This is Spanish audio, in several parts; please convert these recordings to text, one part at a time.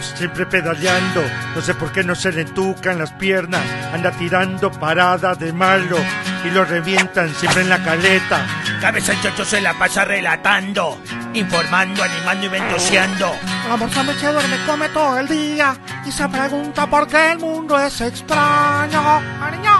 lejos, siempre pedaleando. No sé por qué no se le entucan las piernas. Anda tirando parada de malo y lo revientan siempre en la caleta. Cabeza el chocho se la pasa relatando, informando, animando y ventoseando. La morsa me se duerme, come todo el día y se pregunta por qué el mundo es extraño. Ariño.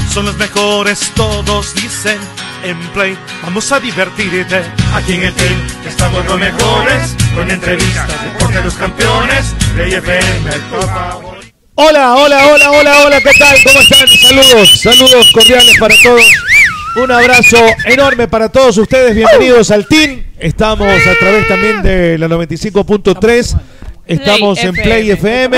Son los mejores, todos dicen. En Play, vamos a divertirte. Aquí en el team estamos los mejores, con entrevistas, deporte de los campeones. Play FM, por favor. Hola, hola, hola, hola, hola, ¿qué tal? ¿Cómo están? Saludos, saludos cordiales para todos. Un abrazo enorme para todos ustedes. Bienvenidos al team. Estamos a través también de la 95.3. Estamos en Play FM.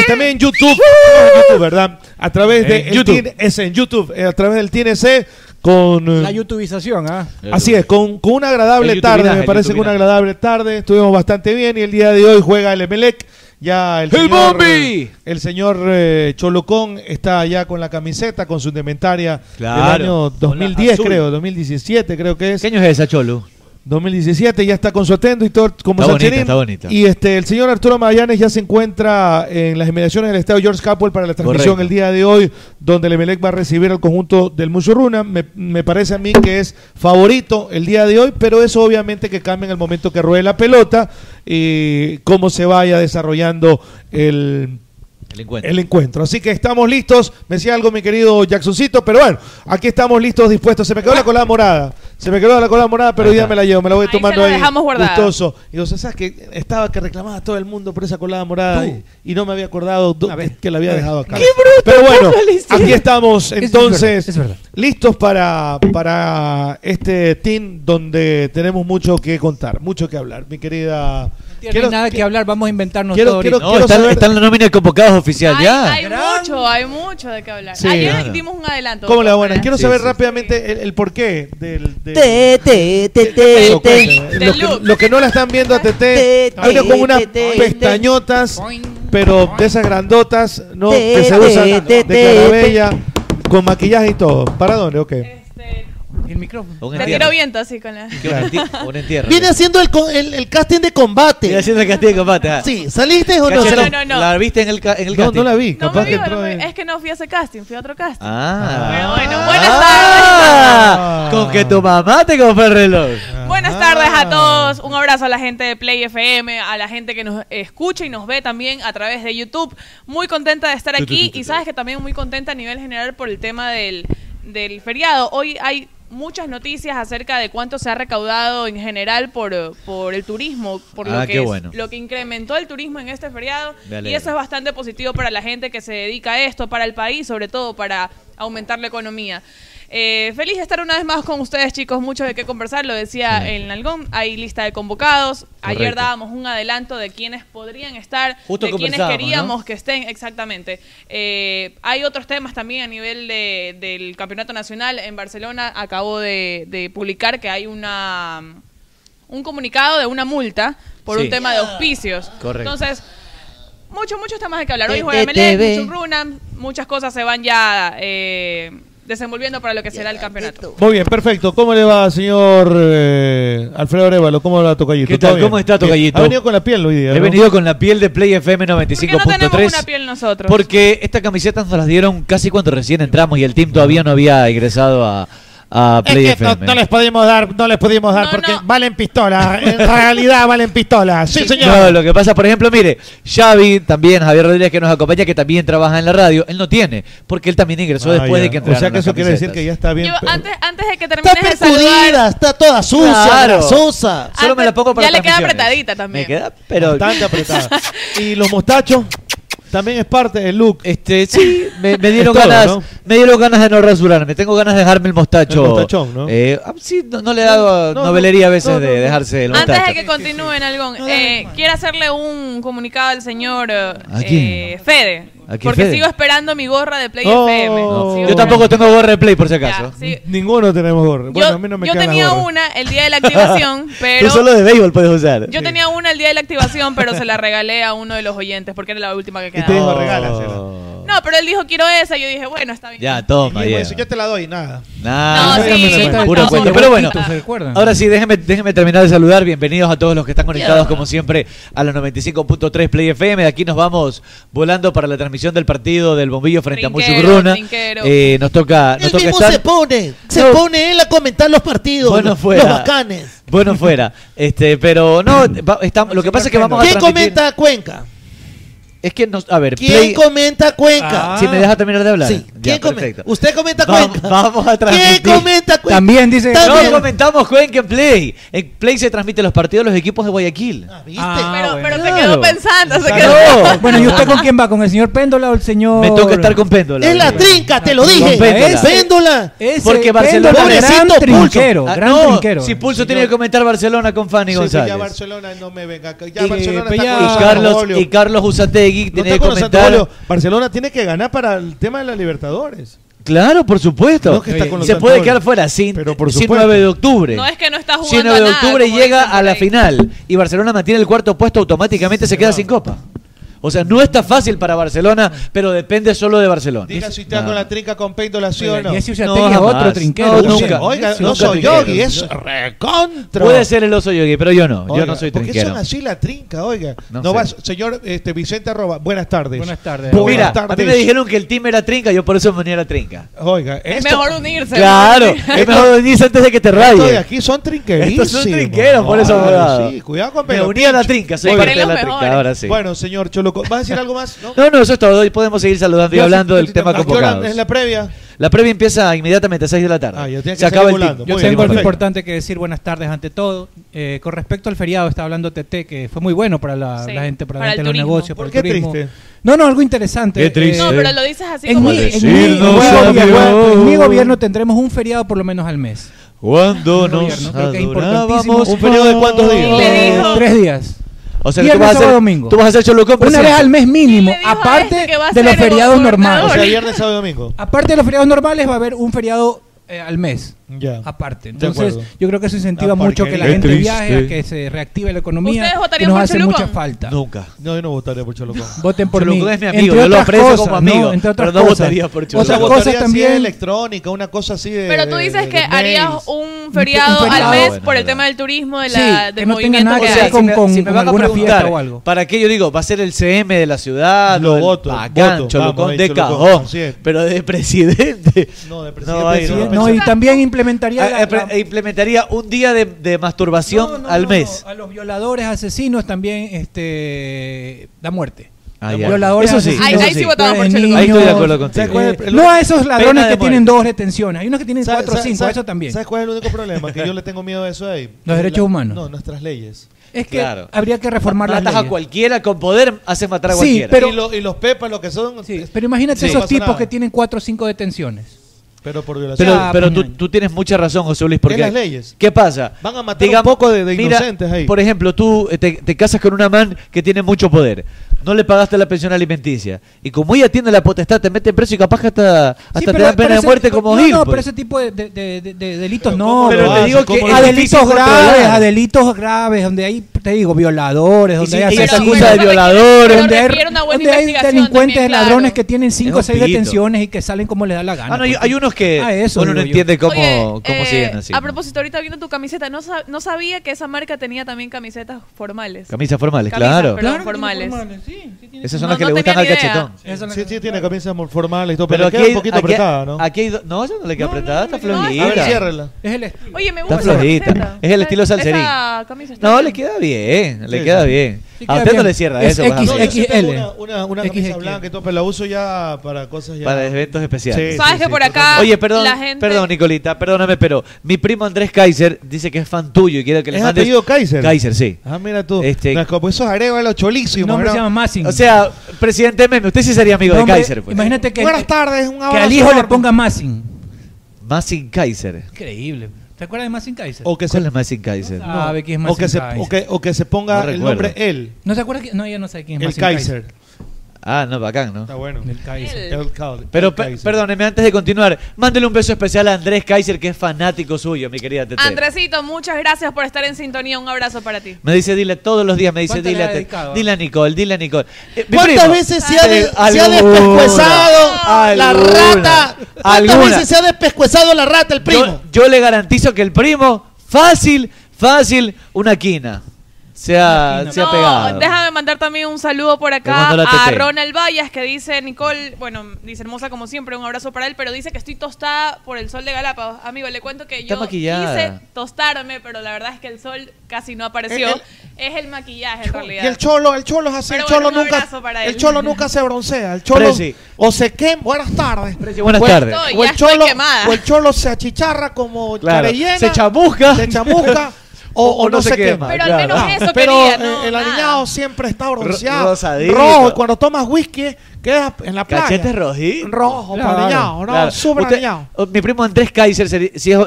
Y también en YouTube, estamos en YouTube, ¿verdad? A través de En el YouTube. En YouTube, eh, a través del TNC con eh, La youtubización, ¿ah? Así es, con, con una agradable tarde, me parece que una agradable tarde, estuvimos bastante bien y el día de hoy juega el Emelec, ya el ¡El señor, Bombi! el señor eh, Cholocón está ya con la camiseta, con su indumentaria Claro, del año con la 2010 azul. creo, 2017 creo que es. ¿Qué año es esa, Cholo? 2017 ya está con su atendo y todo como Está bonita, está bonita. Y este el señor Arturo Magallanes ya se encuentra en las inmediaciones del estadio George Capwell para la transmisión Correcto. el día de hoy, donde el Emelec va a recibir al conjunto del Muchurruna. Me, me parece a mí que es favorito el día de hoy, pero eso obviamente que cambia en el momento que ruede la pelota y cómo se vaya desarrollando el El encuentro. el encuentro. Así que estamos listos. Me decía algo mi querido Jacksoncito, pero bueno, aquí estamos listos, dispuestos. Se me quedó la colada morada. Se me quedó la colada morada, pero ya me la llevo, me la voy Ahí tomando se la ahí. dejamos guardada. Gustoso. Y vos sabes que estaba que reclamaba todo el mundo por esa colada morada y, y no me había acordado do- A ver. que la había dejado acá. ¡Qué bruto! Pero bueno, aquí estamos es entonces verdad, es verdad. listos para, para este team donde tenemos mucho que contar, mucho que hablar. Mi querida... No hay nada que hablar, vamos a inventarnos quiero- todo quiero- ahorita. No, quiero está, saber- está en la nómina de convocados oficial Hay, ya. hay mucho, hay mucho de qué hablar. Sí, Ayer claro. dimos un adelanto. ¿Cómo le va? Buenas. Quiero Sí, saber sí. rápidamente el, el porqué del... del- Te, te, te, te, Eso, te. cuénteme. Del Lo que, que no la están viendo a TT, Te, hay una te, con unas pestañotas, pero de esas grandotas, ¿no? Que se usan de carabella, con maquillaje y todo. ¿Para dónde? Ok. Este, el micrófono. Un te tiró viento así con la. Que Un entierro. Viene haciendo el, co- el, el casting de combate. Viene haciendo el castillo de combate. ah. Sí, ¿saliste o no? Cacho, No, Sal- no, no. ¿La viste en el, ca- en el No, casting? no la vi. No Capaz me que vio, entró no me- en- es que no fui a ese casting, fui a otro casting. Ah. Pero bueno, buenas Ah, Con que tu mamá te compró el reloj. Buenas Ah. tardes a todos. Un abrazo a la gente de Play FM, a la gente que nos escucha y nos ve también a través de YouTube. Muy contenta de estar aquí y sabes que también muy contenta a nivel general por el tema del, del feriado. Hoy hay muchas noticias acerca de cuánto se ha recaudado en general por, eh, por el turismo, por Ah, lo, que es- bueno. lo que incrementó el turismo en este feriado. Y eso es bastante positivo para la gente que se dedica a esto, para el país, sobre todo para aumentar la economía. Eh, feliz de estar una vez más con ustedes, chicos. Mucho de qué conversar, lo decía Sí. el Nalgón. Hay lista de convocados. Ayer dábamos un adelanto de quienes podrían estar, Justo de quienes queríamos ¿no? que estén, exactamente. Eh, hay otros temas también a nivel de- del campeonato nacional. En Barcelona acabo de, de publicar que hay una un comunicado de una multa por Sí. un tema de auspicios. Correcto. Entonces, muchos, muchos temas de que hablar. Hoy Te- juega Melec, muchas cosas se van ya eh, desenvolviendo para lo que será el campeonato. Muy bien, perfecto. ¿Cómo le va, señor eh, Alfredo Arevalo? ¿Cómo le va, bien? ¿Cómo está, Bien. Tocayito? Ha venido con la piel hoy día, He ¿no? venido con la piel de Play FM ¿Por qué no tenemos 95.3. una piel nosotros? Porque esta camiseta nos las dieron casi cuando recién entramos y el team todavía no había ingresado a, a Es Play que no, FM. no les pudimos dar, no les pudimos dar No, porque no. valen pistolas. En realidad valen pistolas. Sí, señor. No, lo que pasa, por ejemplo, mire, Xavi, también Javier Rodríguez que nos acompaña, que también trabaja en la radio, él no tiene, porque él también ingresó Ah, después ya. de que O entraron sea que eso quiere decir que ya está bien. Yo, antes, antes de que Está termines de percudida, saludar, está toda sucia, Claro. Solo me la pongo para Ya le queda apretadita también. Me queda, pero Bastante apretada. y los mostachos también es parte del look. este sí, me, me dieron todo, ganas, ¿no? me dieron ganas de no rasurarme, tengo ganas de dejarme el mostacho. El mostachón, ¿no? Eh, ah, sí, no, no le he dado No, no, novelería a veces de no. dejarse el Antes mostacho. de que continúen, Algón, eh, quiero hacerle un comunicado al señor eh, porque sigo esperando mi gorra de Play oh, FM. Yo tampoco tengo gorra de Play, por si acaso. Ninguno tenemos gorra. Yo, tenía una el día de la activación, pero... Tú solo de béisbol puedes usar. Yo tenía una el día de la activación, pero se la regalé a uno de los oyentes porque era la última que quedaba. Y te dijo, regálasela. No, pero él dijo, quiero esa. y Yo dije, bueno, está bien. Ya, toma, ya. Yo te la doy, nada. Nada, No, sí. puro Pero bueno, ahora sí, déjenme, déjenme terminar de saludar. Bienvenidos a todos los que están conectados, como siempre, a los 95.3 Play FM. De aquí nos vamos volando para la transmisión del partido del Bombillo frente a Mucho Gruna. Eh, nos toca, nos se pone, se pone él a comentar los partidos, Bueno, los, fuera. bacanes. Bueno, fuera. Este, pero no, va- lo que pasa es que vamos a ¿Quién transmitir- comenta Cuenca? Es que no. A ver, ¿Quién comenta Cuenca? Ah. Si me deja terminar de hablar. Sí, ¿Quién comenta? Usted comenta Cuenca. Vamos a transmitir. ¿Quién comenta Cuenca? También dice. No comentamos Cuenca en Play. En Play se transmiten los partidos de los equipos de Guayaquil. Ah, ¿viste? Ah, pero, bueno. pero claro. se quedó pensando. Se claro. Bueno, ¿y usted con quién va? ¿Con el señor Péndola o el señor.? Me toca estar con Péndola. Es la trinca, te lo dije. Péndola. Péndola. Ese Porque Barcelona. Pobrecito gran trinquero. Pulso. Gran no, trinquero. Si Pulso tiene que comentar Barcelona con Fanny González. Ya Barcelona no me venga. Ya y, Barcelona eh, está con y Carlos, y Carlos Usategui tiene que comentar. Barcelona tiene que ganar para el tema de la libertad. Libertadores. Claro, por supuesto. No es que está con los se puede quedar fuera sin, pero por sin 9 de octubre. No es que no está jugando. Si 9 de octubre nada, llega a la final y Barcelona mantiene el cuarto puesto, automáticamente se, se queda sin copa. O sea, no está fácil para Barcelona, pero depende solo de Barcelona. Diga si está no. con la trinca con pendulación. No, y no, a otro trinquero. Oiga, no soy yogi, es recontra. Puede ser el oso yogi, pero yo no. Yo no soy trinquero. ¿Por qué son así la trinca, oiga? No, vas, señor este, Vicente Arroba, buenas tardes. Buenas tardes. Mira, a mí me dijeron que el team era trinca, yo por eso me uní a la trinca. Oiga, esto, es mejor unirse. Claro, es mejor unirse antes de que te rayes. Estos de aquí son trinquerísimos. Estos son trinqueros, por eso. Sí, cuidado con Me uní a la trinca, soy parte de la trinca, ahora sí. Bueno, señor Cholo ¿Vas a decir algo más? No, no, eso es todo. Hoy podemos seguir saludando y hablando del tema convocado. ¿Es la previa? La previa empieza inmediatamente a 6 de la tarde. Ah, Se acaba el Yo tengo algo importante que decir. Buenas tardes ante todo. Eh, con respecto al feriado, está hablando Tete, que fue muy bueno para la, gente, para, para la los negocios, ¿Por el turismo. Triste? No, no, algo interesante. Qué eh, triste. No, pero lo dices así en como mi, en, mi, en, gobierno, mi gobierno tendremos un feriado por lo menos al mes. Cuando nos adorábamos. ¿Un periodo de cuántos días? Tres días. O sea, viernes, tú vas sábado, a hacer, domingo. Tú vas a hacer Cholucón Una vez al mes mínimo, sí, aparte de los feriados normales. O sea, viernes, sábado y domingo. Aparte de los feriados normales va a haber un feriado eh, al mes. Aparte. Entonces, yo creo que eso ah, incentiva mucho que la gente viaje, que se reactive la economía. ¿Ustedes votarían por hace mucha falta. Nunca. No, yo no votaría por Cholucón. Voten por Cholucón mí. es mi amigo, entre yo lo aprecio cosas, como amigo, ¿no? entre otras pero no cosas. votaría por Cholucón. También electrónica, una cosa así de Pero tú dices que harías un feriado, al mes ah, por el tema del turismo, de la del movimiento que, con, con, si me, van a preguntar, o algo. ¿Para qué yo digo? Va a ser el CM de la ciudad, lo voto, Cholucón de cajón, pero de presidente. No, de presidente. No, y también implementaría, ah, implementaría un día de, masturbación al mes. A los violadores, asesinos también este, da muerte. Ah, los violadores, ahí, sí votamos pues, por. El, eh, no a esos ladrones que tienen dos retenciones. Hay unos que tienen cuatro o cinco, eso también. ¿Sabes cuál es el único problema? que yo le tengo miedo a eso ahí. Los derechos humanos. No, nuestras leyes. Es que habría que reformar Matas las leyes. a cualquiera con poder, hace matar a sí, cualquiera. Pero, y, lo, y, los pepas, lo que son. Sí, pero imagínate esos tipos que tienen cuatro o cinco detenciones. Pero por violación. Pero, ah, pero tú, tú, tienes mucha razón, José Luis, porque... las leyes. ¿Qué pasa? Van a matar Digamos, un poco de, de mira, inocentes ahí. Por ejemplo, tú eh, te, te, casas con una man que tiene mucho poder no le pagaste la pensión alimenticia. Y como ella tiene la potestad, te meten preso y capaz que hasta, hasta te dan pena de muerte como No, no, pero pues. ese tipo de, delitos pero no. Pero te digo que a delitos graves, a delitos graves, donde hay, te digo, violadores, donde sí, hay asesinos. de violadores, donde hay, donde hay delincuentes, ladrones que tienen 5 o 6 detenciones y que salen como les da la gana. Ah, no, hay pues, unos que ah, eso uno no entiende cómo, Oye, cómo eh, siguen así. A propósito, ahorita viendo tu camiseta, no, no sabía que esa marca tenía también camisetas formales. Camisas formales, claro. Claro. formales. Esas son las que le gustan al idea. cachetón. Sí, sí, tiene camisas formales y todo, pero, pero le queda hay, un poquito apretada, ¿no? Aquí hay no, esa no le queda apretada, está flojita. Es el. Oye, me gusta. Está flojita. Es el estilo salserín. No, le queda bien, le queda bien. Ah, a usted no le cierra es eso. X, pues, X, XL. Una, una, una camisa blanca y todo, la uso ya para cosas ya. Para eventos especiales. Sí, ¿Sabes que por acá. Oye, perdón, perdón, Nicolita, perdóname, pero mi primo Andrés Kaiser dice que es fan tuyo y quiere que le mandes. apellido Kaiser? Kaiser, sí. Ah, mira tú. Este... No, como esos agregos los cholísimos. No, se llama Massing. O sea, presidente Meme, usted sí sería amigo de Kaiser. Pues. Imagínate que. Buenas tardes, un abrazo. Que al hijo le ponga Massing. Massing Kaiser. Increíble. ¿Te acuerdas de Massing Kaiser? O que se, ¿Cuál es Massing Kaiser? No sabe quién es o que Massing se, Kaiser. o que, o que se ponga No el recuerdo. nombre él. ¿No se acuerda que.? No, ella no sabe quién es El Kaiser. Ah, no, bacán, ¿no? Está bueno. El Kaiser. El Pero el Kaiser. perdóneme, antes de continuar, mándele un beso especial a Andrés Kaiser, que es fanático suyo, mi querida Tete. Andresito, muchas gracias por estar en sintonía. Un abrazo para ti. Me dice, dile todos los días, me dice, ¿Cuánto dile le a, Tete, dile a Nicole, dile a Nicole. Eh, ¿Cuántas primo. veces se ha, de- Eh, se ha alguna, despescuezado la rata? ¿Cuántas alguna. veces se ha despescuezado la rata el primo? Yo, yo le garantizo que el primo, fácil, fácil, una quina. Se ha, se ha No, pegado. déjame mandar también un saludo por acá a. Ronald Vallas que dice, Nicole, bueno, dice hermosa como siempre, un abrazo para él, pero dice que estoy tostada por el sol de Galápagos. Amigo, le cuento que Está yo maquillada. quise tostarme, pero la verdad es que el sol casi no apareció. El- es el maquillaje en realidad. Y el cholo, el cholo es así, Pero el cholo bueno, un nunca, para él. el cholo nunca se broncea, el cholo o se quema, buenas tardes. buenas O el- tardes. Estoy, O el cholo, o el cholo se achicharra como Claro, se chamusca. se chamusca o, O- o no, se quema. Pero claro. al menos Ah, eso pero quería, eh, no, el nada. aliñado siempre está bronceado, rosadito. rojo. Y cuando tomas whisky, queda en la playa. Cachete rojitos. Rojo, Claro. aliñado, ¿no? Claro. Súper Usted- aliñado. o- mi primo Andrés Kaiser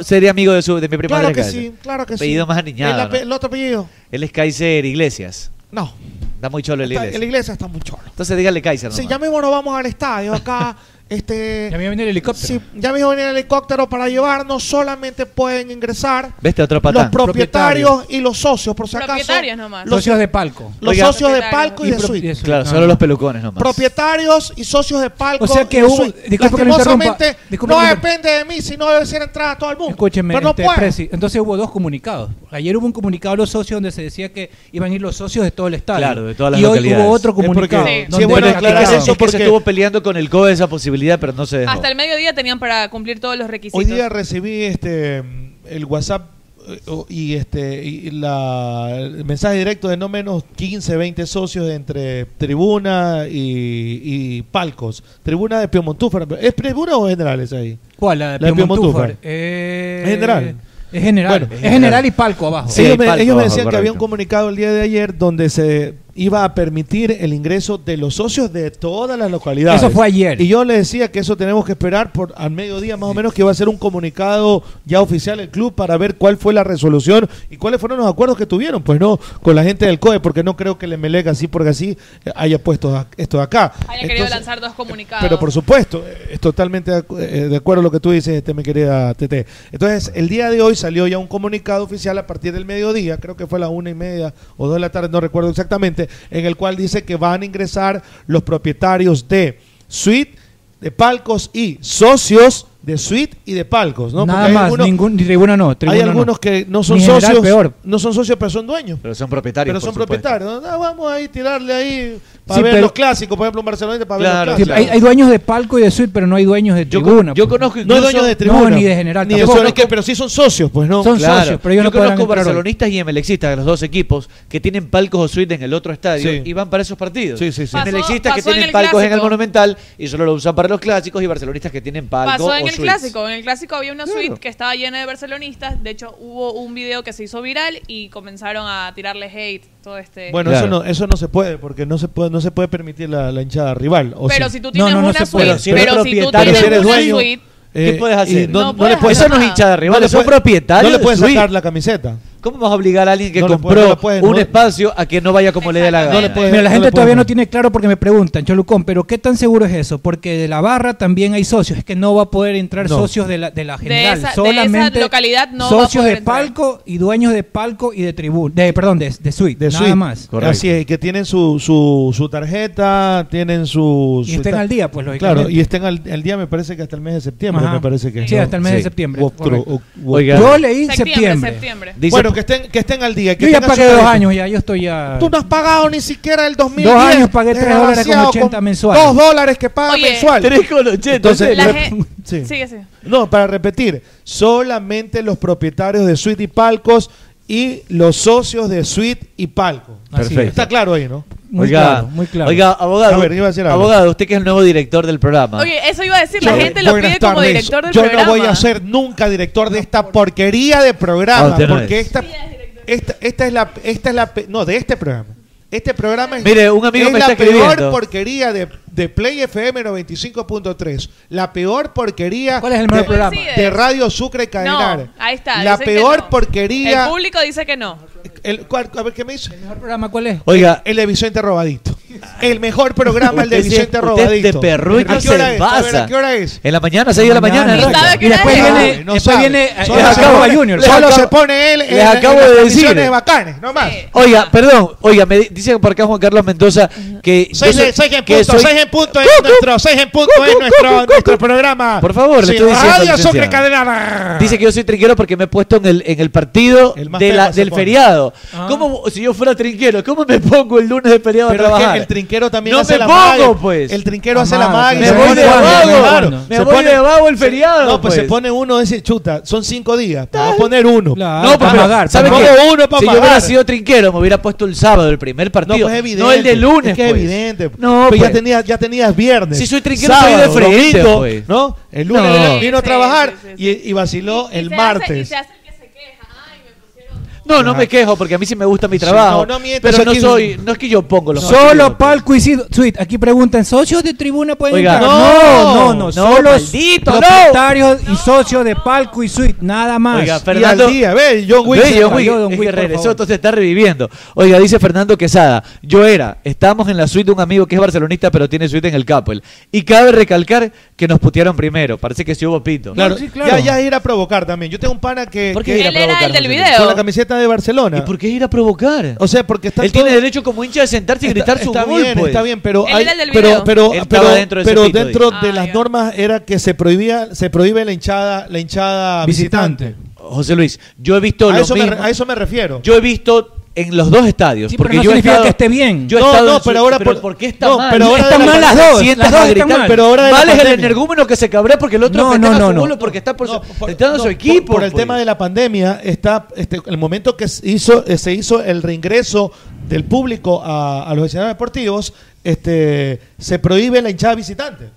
sería, amigo de, su, de mi primo Claro Andrés que Kaiser. sí, claro que sí. Apellido más aniñado, El, ape- ¿no? el otro apellido, Él es Kaiser Iglesias. no. Está muy cholo el Está- Iglesias. en la iglesia está muy cholo. Entonces dígale Kaiser. Sí, nomás. ya mismo nos vamos al estadio acá. este, Ya me viene el helicóptero. Sí, ya mismo viene el helicóptero para llevarnos. Solamente pueden ingresar ¿Viste otro los propietarios y los socios, por si acaso. Propietarios nomás. Los- Socios de palco. Los Oiga. socios de palco y de suite. Claro, solo los pelucones nomás. Propietarios y socios de palco. O sea que y hubo- Lastimosamente, disculpe no depende de mí, si no debe ser entrada a todo el mundo. Escúcheme, Pero no este, puede. Presi, entonces hubo dos comunicados. Ayer hubo un comunicado a los socios donde se decía que iban a ir los socios de todo el estadio. Claro, de todas las y hoy localidades. hubo otro Es porque- comunicado. Sí. donde Sí, bueno, aclararon- aclarar Es eso que se porque- estuvo peleando con el COE esa posibilidad, pero no se dejó. Hasta el mediodía tenían para cumplir todos los requisitos. Hoy día recibí este el WhatsApp eh, y este y la el mensaje directo de no menos 15, 20 socios entre tribuna y, y palcos. Tribuna de Piemontúfar. ¿Es tribuna o generales ahí? ¿Cuál? La de La de Piemontúfar. Piemontúfar. Eh, Es general. Es general. Bueno, es general. general. y palco abajo. Sí, ellos me, palco ellos me abajo, decían que había un comunicado el día de ayer donde se iba a permitir el ingreso de los socios de todas las localidades. Eso fue ayer. Y yo le decía que eso tenemos que esperar por al mediodía más o menos que va a ser un comunicado ya oficial el club para ver cuál fue la resolución y cuáles fueron los acuerdos que tuvieron, pues no con la gente del COE, porque no creo que el Emelec así porque así eh, haya puesto esto de acá. Haya querido lanzar dos comunicados. pero por supuesto, eh, es totalmente eh, de acuerdo a lo que tú dices, este, mi querida Tete. Entonces, el día de hoy salió ya un comunicado oficial a partir del mediodía, creo que fue a la una y media o dos de la tarde, no recuerdo exactamente, en el cual dice que van a ingresar los propietarios de suite, de palcos y socios de suite y de palcos, ¿no? Nada Porque hay más, algunos- ningún, ni tribuna no. hay tribuna no. algunos que no son general, socios, peor. no son socios, pero son dueños. Pero son propietarios. Pero son propietarios. ¿no? Ah, vamos ahí tirarle ahí para Sí, ver pero- los clásicos, por ejemplo, un Barcelona para Claro, ver los hay, clásicos. hay dueños de palco y de suite, pero no hay dueños de Yo, tribuna. yo pues. conozco No hay dueños de tribuna. No, ni de general Ni de que- pero sí son socios, pues no. Son Claro. socios, pero ellos yo no conozco hoy. barcelonistas y emelexistas de los dos equipos que tienen palcos o suite en el otro estadio Sí. y van para esos partidos. Sí, sí, sí. Pasó- Emelexistas que tienen palcos en el. Monumental y solo lo usan para los clásicos y barcelonistas que tienen palcos Pasó en o el suites. clásico. En el clásico había una Claro. suite que estaba llena de barcelonistas. De hecho, hubo un video que se hizo viral y comenzaron a tirarle hate. Todo este. Bueno, eso no eso no se puede porque no se puede no se puede permitir la, la hinchada rival. ¿o pero sí? si tú No, tienes no, no una se puede. suite, Si eres pero si tú tienes si eres una dueño, suite, ¿Qué Eh, puedes y hacer? No, No no le puedes puedes Eso hacer no es hinchada rival, le son puedes- propietarios. No le de puedes sacar la camiseta. ¿Cómo vas a obligar a alguien que No compró un no- espacio a que no vaya como le dé la gana? No le puedes- Mira, la gente todavía no tiene claro porque me preguntan, Cholucón, pero ¿qué tan seguro es eso? Porque de la barra también hay socios, es que no va a poder entrar No. socios de la, de la De general, de solamente esa localidad no va a socios poder de entrar. palco y dueños de palco y de tribuna, de, perdón, de, de suite, De nada suite. más. Correcto. Así es, y que tienen su, su, su tarjeta, tienen su... Y estén al día, pues lógicamente. Claro, y estén al, al día me parece que hasta el mes de septiembre, Ajá. me parece que Sí, hasta el mes de septiembre. Octro- correcto. o- o- Oiga. Yo leí septiembre, septiembre. septiembre. Dice- bueno, que estén, que estén al día. Que Yo ya pagué dos años ya, yo estoy ya... Tú no has pagado ni siquiera el 2010. Dos años pagué tres dólares con desgraciado, 80 mensuales. Dos dólares que paga Oye, mensual. Tres con ochenta, Entonces, La sí. Sigue, sigue. No, para repetir, solamente los propietarios de suite y palcos y los socios de suite y palco. Así Perfecto. es. Está claro ahí, ¿no? Muy oiga, claro, muy claro. Oiga, abogado, A ver, iba a decir algo. abogado, usted que es el nuevo director del programa. Oye, eso iba a decir. La Yo- gente lo pide como director del Yo programa. no voy a ser nunca director de esta porquería de Ah, programa, no porque es. esta, esta, esta es la, esta es la, pe- no, de este programa. Este programa es, Mire, un amigo es me la está peor porquería de, de Play FM 95.3. La peor porquería ¿Cuál es el mejor de, programa? de Radio Sucre Cadenar. No, ahí está. La peor no. porquería. El público dice que no. el- ¿cuál- a ver qué me dice. ¿El mejor programa cuál es? Oiga, El de Vicente Robadito. el mejor programa, el de Vicente usted Robadito. de perrucho ¿A qué hora se es? A ver, pasa. ¿A qué hora es? En la mañana, 6 de la mañana. ¿Y arranca. sabe qué Y después hora es? viene, No después sabe. viene eh, Solo Jacobo se pone- Junior. Solo acabo- se pone él les en, en acabo las de decir. bacanes, no más. Oiga, perdón, oiga, me di- dice por acá Juan Carlos Mendoza que. yo soy- que punto, soy- seis en punto es nuestro, seis en punto es nuestro, nuestro programa. Por favor, le estoy diciendo, Radio licenciado. Sucre Cadena. Dice que yo soy trinquero porque me he puesto en el, en el partido El de la- del pone. feriado. Ah. ¿Cómo, si yo fuera trinquero, cómo me pongo el lunes de feriado Pero a es trabajar? que el trinquero también No hace me la pongo, pues. El trinquero hace la magia. pues. me se voy pone de vago, me voy pone- de vago el feriado. No, pues, se pues. pone uno, dice, chuta, son cinco días. Vamos a poner uno. No, para pero, pagar, ¿sabe para qué? pagar. Uno para si yo hubiera sido trinquero, me hubiera puesto el sábado, el primer No, partido. pues es evidente. No el de lunes, Es que es pues. evidente. No, pues, ya, pues. Tenías, ya tenías viernes. Si soy trinquero, soy de frente, domingo, pues. ¿no? El lunes No. vino a trabajar sí, sí, y, y vaciló Y el y martes. hace No, no me quejo porque a mí sí me gusta mi Sí, trabajo. no, no mientas, pero no aquí- soy, no es que yo pongo los Solo partidos, palco y suite. Aquí preguntan, ¿socios de tribuna pueden Oiga, entrar? no, no, no, no, solo maldito, no. propietarios y socios de palco y suite, nada más. Oiga, Y Fernando- al día, ve, John Wick. Ve, se John Wick, John es Wick, que por regresó, favor. entonces está reviviendo. Oiga, dice Fernando Quesada, yo era, estábamos en la suite de un amigo que es barcelonista, pero tiene suite en el Capel. Y cabe recalcar que nos putearon primero, parece que sí hubo pito. Claro, sí, claro. Ya, ya es ir a provocar también. Yo tengo un pana que, ¿Por qué que- ir a Él era provocar, el del José Luis? video. con la camiseta de Barcelona. ¿Y por qué ir a provocar? O sea, porque está Él todo- tiene derecho como hincha de sentarse y Está- gritar su está gol, bien, pues. está bien, pero Él hay- era el del pero video. pero Él pero, estaba dentro de ese pero pito dentro Ah, de las ya. normas era que se prohibía se prohíbe la hinchada la hinchada visitante. visitante. José Luis, yo he visto A lo eso, me, mismo. re- a eso me refiero. Yo he visto en los dos estadios. Sí, pero porque no yo he significa estado- que esté bien. Yo he No, pero ahora pero por- ¿por qué está no, mal? pero ahora Están mal las dos, las dos a están gritar, mal. pero ahora Mal es el energúmeno que se cabrea porque el otro No, no, su no, no. porque está por, No, su- por- su equipo. Por, el pues. tema de la pandemia, está este, el momento que se hizo, eh, se hizo el reingreso del público a, a los escenarios deportivos, este, se prohíbe la hinchada visitante.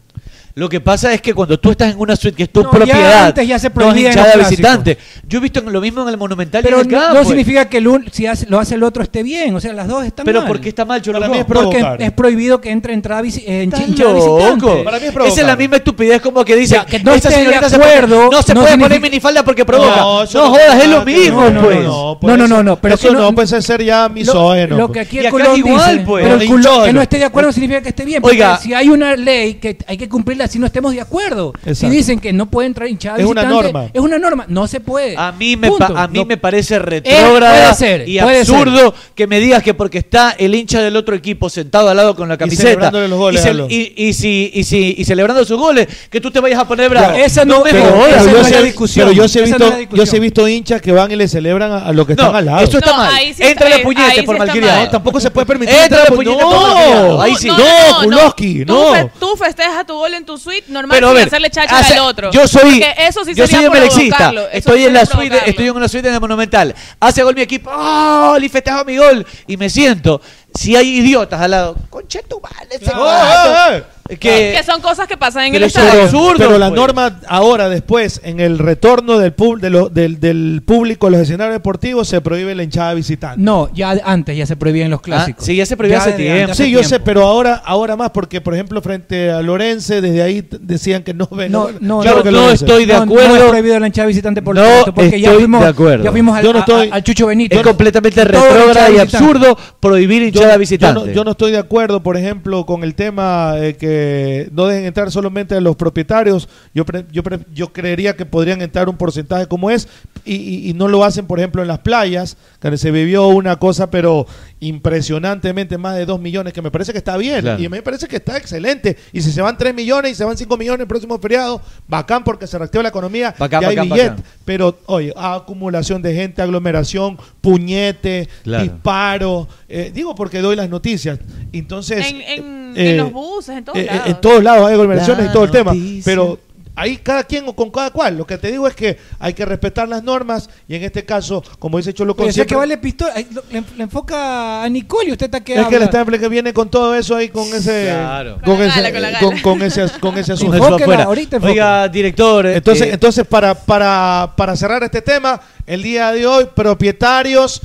Lo que pasa es que cuando tú estás en una suite que es tu No, ya propiedad, antes ya se no hinchada visitante. Yo he visto en lo mismo en el Monumental Pero y en el no, no significa que el un- si hace- lo hace el otro esté bien. O sea, las dos están Pero mal. ¿por qué está mal, Cholo? Para mí es Porque es prohibido que entre entrada visi- eh, hinchada visitante. Para mí es Esa provocar. es la misma estupidez como que dice que no esta esté de señorita se acuerdo, no se no puede poner minifalda porque provoca. No, jodas, es lo mismo, pues. no. No, no, no, no, pero eso no- puede ser ya Lo, misógeno. lo pues. que aquí el culón igual, pues. pero que no esté de acuerdo no significa que esté bien. Oiga. Porque si hay una ley que hay que cumplirla si no estemos de acuerdo. Si dicen que no puede entrar hinchada Es una norma. Es una norma, no se puede. A mí me, pa- a mí No- me parece puede retrógrada ser, y absurdo que me digas que porque está el hincha del otro equipo sentado al lado con la camiseta celebrándole los goles, y, si, y, si, y celebrando sus goles, que tú te vayas a poner bravo. esa no- me pero jodas. esa no es la discusión. pero yo sí he no visto, yo he visto hinchas que van y le celebran a, a los que No, están al lado. eso está No, mal. sí Entra la puñete por malcriado. tampoco se puede permitir. Entra entrar la puñete no, por malcriado. Ahí sí. No, Kulowski, Tú, no. tú festejas tu gol en tu suite normal Pero a ver, hacerle chacha hace- al otro. Yo soy, Porque eso sí yo sería soy emelexista. Estoy en la suite, estoy en una suite de Monumental. Hace gol mi equipo, ¡oh! Y festejo mi gol. Y me siento, si hay idiotas al lado, conche tu madre, ese Oh, gato". eh, eh. que Que son cosas que pasan en Pero el eso es estadio. absurdo. Pero la pues. norma ahora, después, en el retorno del, pub- de lo- del, del público a los escenarios deportivos, se prohíbe la hinchada visitante. No, ya antes ya se prohibían los Ah, clásicos. sí, ya se prohibió hace desde tiempo. antes, hace Sí, yo sé, tiempo. pero ahora, ahora más, porque por ejemplo, frente a Lorense, desde ahí t- decían que no ven. No, no, Yo que no Lorense. estoy de No, No acuerdo. es prohibido la hinchada visitante por No supuesto, porque ya estoy fuimos, de acuerdo. ya fuimos al, Yo no a- al Chucho Benito. Es completamente Todo retrógrada y hinchada visitante. absurdo prohibir Yo, hinchada yo visitante. no, yo no estoy de acuerdo, por ejemplo, con el tema de que no dejen entrar solamente a los propietarios. Yo, pre- yo, pre- yo creería que podrían entrar un porcentaje como es y, y- y no lo hacen, por ejemplo, en las playas, se vivió una cosa, pero impresionantemente más de 2 millones, que me parece que está bien Claro. y me parece que está excelente. Y si se van 3 millones y se van 5 millones el próximo feriado, bacán porque se reactiva la economía Bacán, y hay billete. bacán. Pero, oye, acumulación de gente, aglomeración, puñete, Claro. disparo. eh, digo porque doy las noticias. Entonces. En, en, eh, en los buses, en todos eh, lados. en todos lados hay aglomeraciones La y todo el tema. Pero ahí cada quien o con cada cual. Lo que te digo es que hay que respetar las normas y en este caso, como dice Cholo siempre- que vale pistola. Le, le enfoca a Nicole y usted está que es que el está que viene con todo eso ahí con ese Claro. con, Con ese gala, con con, con ese con ese asunto. Enfóquela, afuera. ahorita enfóquela. Oiga, director. Entonces, eh, entonces para, para, para cerrar este tema, el día de hoy, propietarios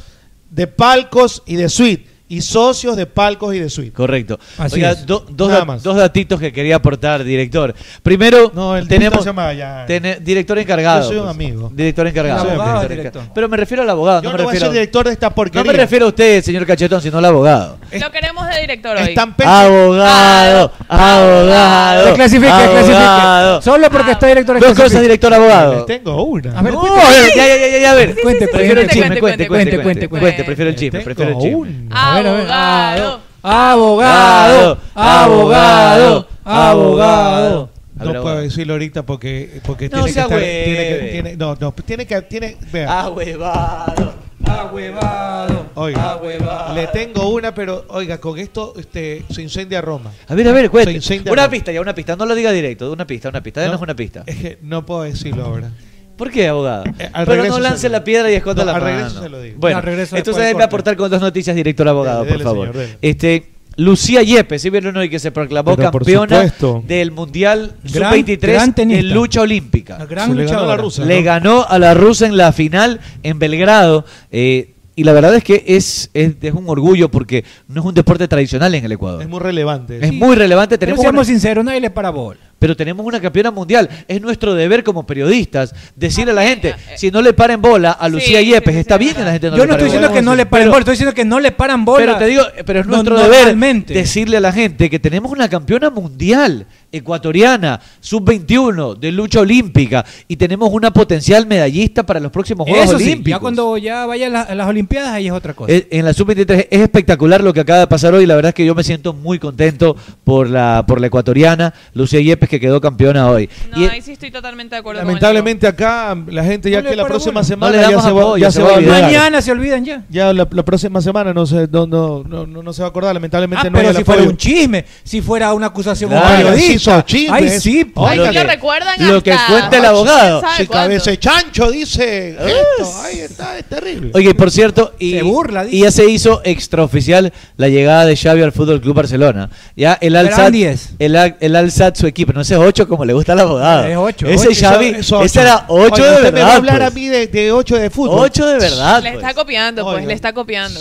de palcos y de suite y socios de palcos y de suite. Correcto. Así Oiga, es. do- dos, da- más. dos datitos que quería aportar, director. Primero, No, el tenemos director se llama ya. tene- director encargado. Yo soy un pues. amigo. Director encargado. Abogado, Director director. encargado. Pero me refiero al abogado, Yo no no, me voy a refiero ser director de esta No porquería. me refiero a usted, señor Cachetón, sino al abogado. Lo queremos de director. Abogado, abogado. Que clasifique. Solo porque está director Dos cosas, director abogado. Tengo una. A ver. Cuente, prefiero el chisme, cuente, cuente, cuente, cuente. Prefiero el chisme, prefiero el chisme. Abogado, abogado, abogado, abogado. No puedo decirlo ahorita porque, porque tiene, que estar, tiene que tiene, no, no, tiene que tiene vea. Ah, Ahuevado. Ahuevado. Oiga, ahuevado. le tengo una, pero oiga, con esto este, se incendia Roma. A ver, a ver, cuéntame. Una Roma. pista, ya una pista. No lo diga directo. Una pista, una pista. Denos no, una pista. Es que no puedo decirlo ahora. ¿Por qué, abogado? Eh, pero no lance la piedra y esconda no, la al. Regreso se lo digo. Bueno, no, entonces déjeme aportar con dos noticias directo al abogado, por dele, favor. Señor, este, Lucía Yepes, ¿sí vieron hoy que se proclamó campeona del Mundial Sub-23 en lucha olímpica? La gran le ganó a la rusa. Le ganó a la rusa en la final en Belgrado. Eh, y la verdad es que es, es, es, un orgullo porque no es un deporte tradicional en el Ecuador. Es muy relevante. Es muy relevante. Tenemos Pero seamos sinceros, nadie le parabol pero tenemos una campeona mundial. Es nuestro deber como periodistas decirle a la ah, gente, eh, eh, si no le paren bola a Lucía Yepes, está bien que la gente no Yo no estoy diciendo que no le paren bola, estoy diciendo que no le paran bola. Pero te digo, pero es nuestro deber decirle a la gente que tenemos una campeona mundial ecuatoriana, sub-21, de lucha olímpica, y tenemos una potencial medallista para los próximos Juegos Eso Olímpicos. Sí, ya cuando ya vayan las Olimpiadas, ahí es otra cosa. Eh, en la sub-23 es espectacular lo que acaba de pasar hoy, la verdad es que yo me siento muy contento por la, por la ecuatoriana, Lucía Yepes, que quedó campeona hoy. No, ahí sí estoy totalmente de acuerdo. Lamentablemente acá mm, la gente ya que la próxima semana ya, se va, a olvidar. Mañana se olvidan ya. Ya la, próxima semana no se, no, no, se va a acordar, lamentablemente ah, no. Pero si fuera un chisme, si fuera una acusación claro, un sí, chismes. Ay, sí. Ay, lo, que, cuenta el abogado. Si cabeza chancho dice ah. esto, ahí está, es terrible. Oye, por cierto, y, burla, y ya se hizo extraoficial la llegada de Xavi al Fútbol Club Barcelona. Ya el Alzat, el, el Alzat, su equipo, no ese 8 como le gusta a la abogada. Es 8. Ese ocho, Xavi, es ocho. ese era 8 de usted verdad. Me va a hablar pues. a mí de, 8 de fútbol. 8 de verdad. Le pues. está copiando, pues, Oiga. le está copiando.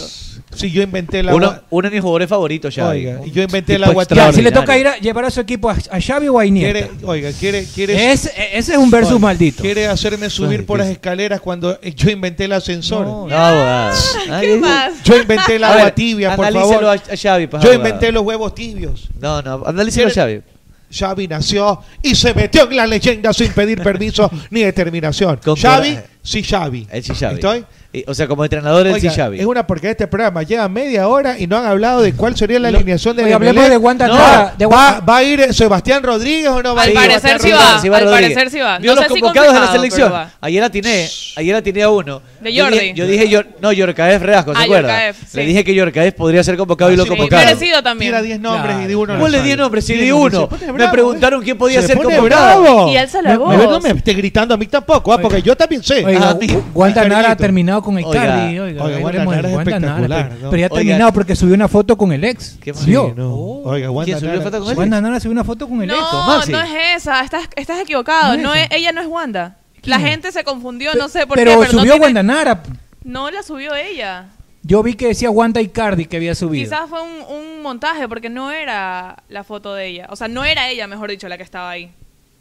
Sí, yo inventé la uno, uno de mis jugadores favoritos, Xavi. Oiga, y yo inventé el agua Si le toca ir a llevar a su equipo a, a Xavi o a Iniesta. Quiere, oiga, quiere, quiere es, e, ese es un versus oiga, maldito. Quiere hacerme pues, subir por las escaleras cuando yo inventé el ascensor. No, no ah, ¿Qué más? Yo inventé el agua tibia, por favor. A Xavi, por yo inventé los huevos tibios. No, no, analícelo a Xavi. Xavi nació y se metió en la leyenda sin pedir permiso ni determinación. Con Xavi, sí Xavi. Sí Xavi. ¿Estoy? Eh, o sea, como entrenador del Xavi. Es una porque este programa. Lleva media hora y no han hablado de cuál sería la alineación de Hablemos de Wanda no, de va, va, a ir Sebastián Rodríguez o no va a ir? Al parecer sí va. Si va al parecer sí va. Vio los convocados de la selección. Ayer atiné, ayer atiné a uno. De Jordi. Yo dije, yo dije no, Yorkaef Reasco, ¿se ah, acuerda? Le dije que Yorkaef podría ser convocado y lo ah, convocaron. merecido también. Tira 10 nombres claro. y di uno. ¿Cuál le 10 nombres? Sí, di uno. Me preguntaron quién podía ser convocado. Y alza la voz. No me esté gritando a mí tampoco, ah, porque yo también sé. Guantanara ha terminado con el oiga, Pero, ya ha terminado porque subió una foto con el ex. ¿Qué pasó? Oh. Oiga, Guantanara subió, foto con subió una foto con el ex. No, no es esa, estás, estás equivocado. No, es ella no es Wanda. La gente se confundió, no sé por pero qué. Pero subió tiene... Guantanara. No la subió ella. Yo vi que decía Wanda Icardi que había subido. Quizás fue un, montaje porque no era la foto de ella. O sea, no era ella, mejor dicho, la que estaba ahí.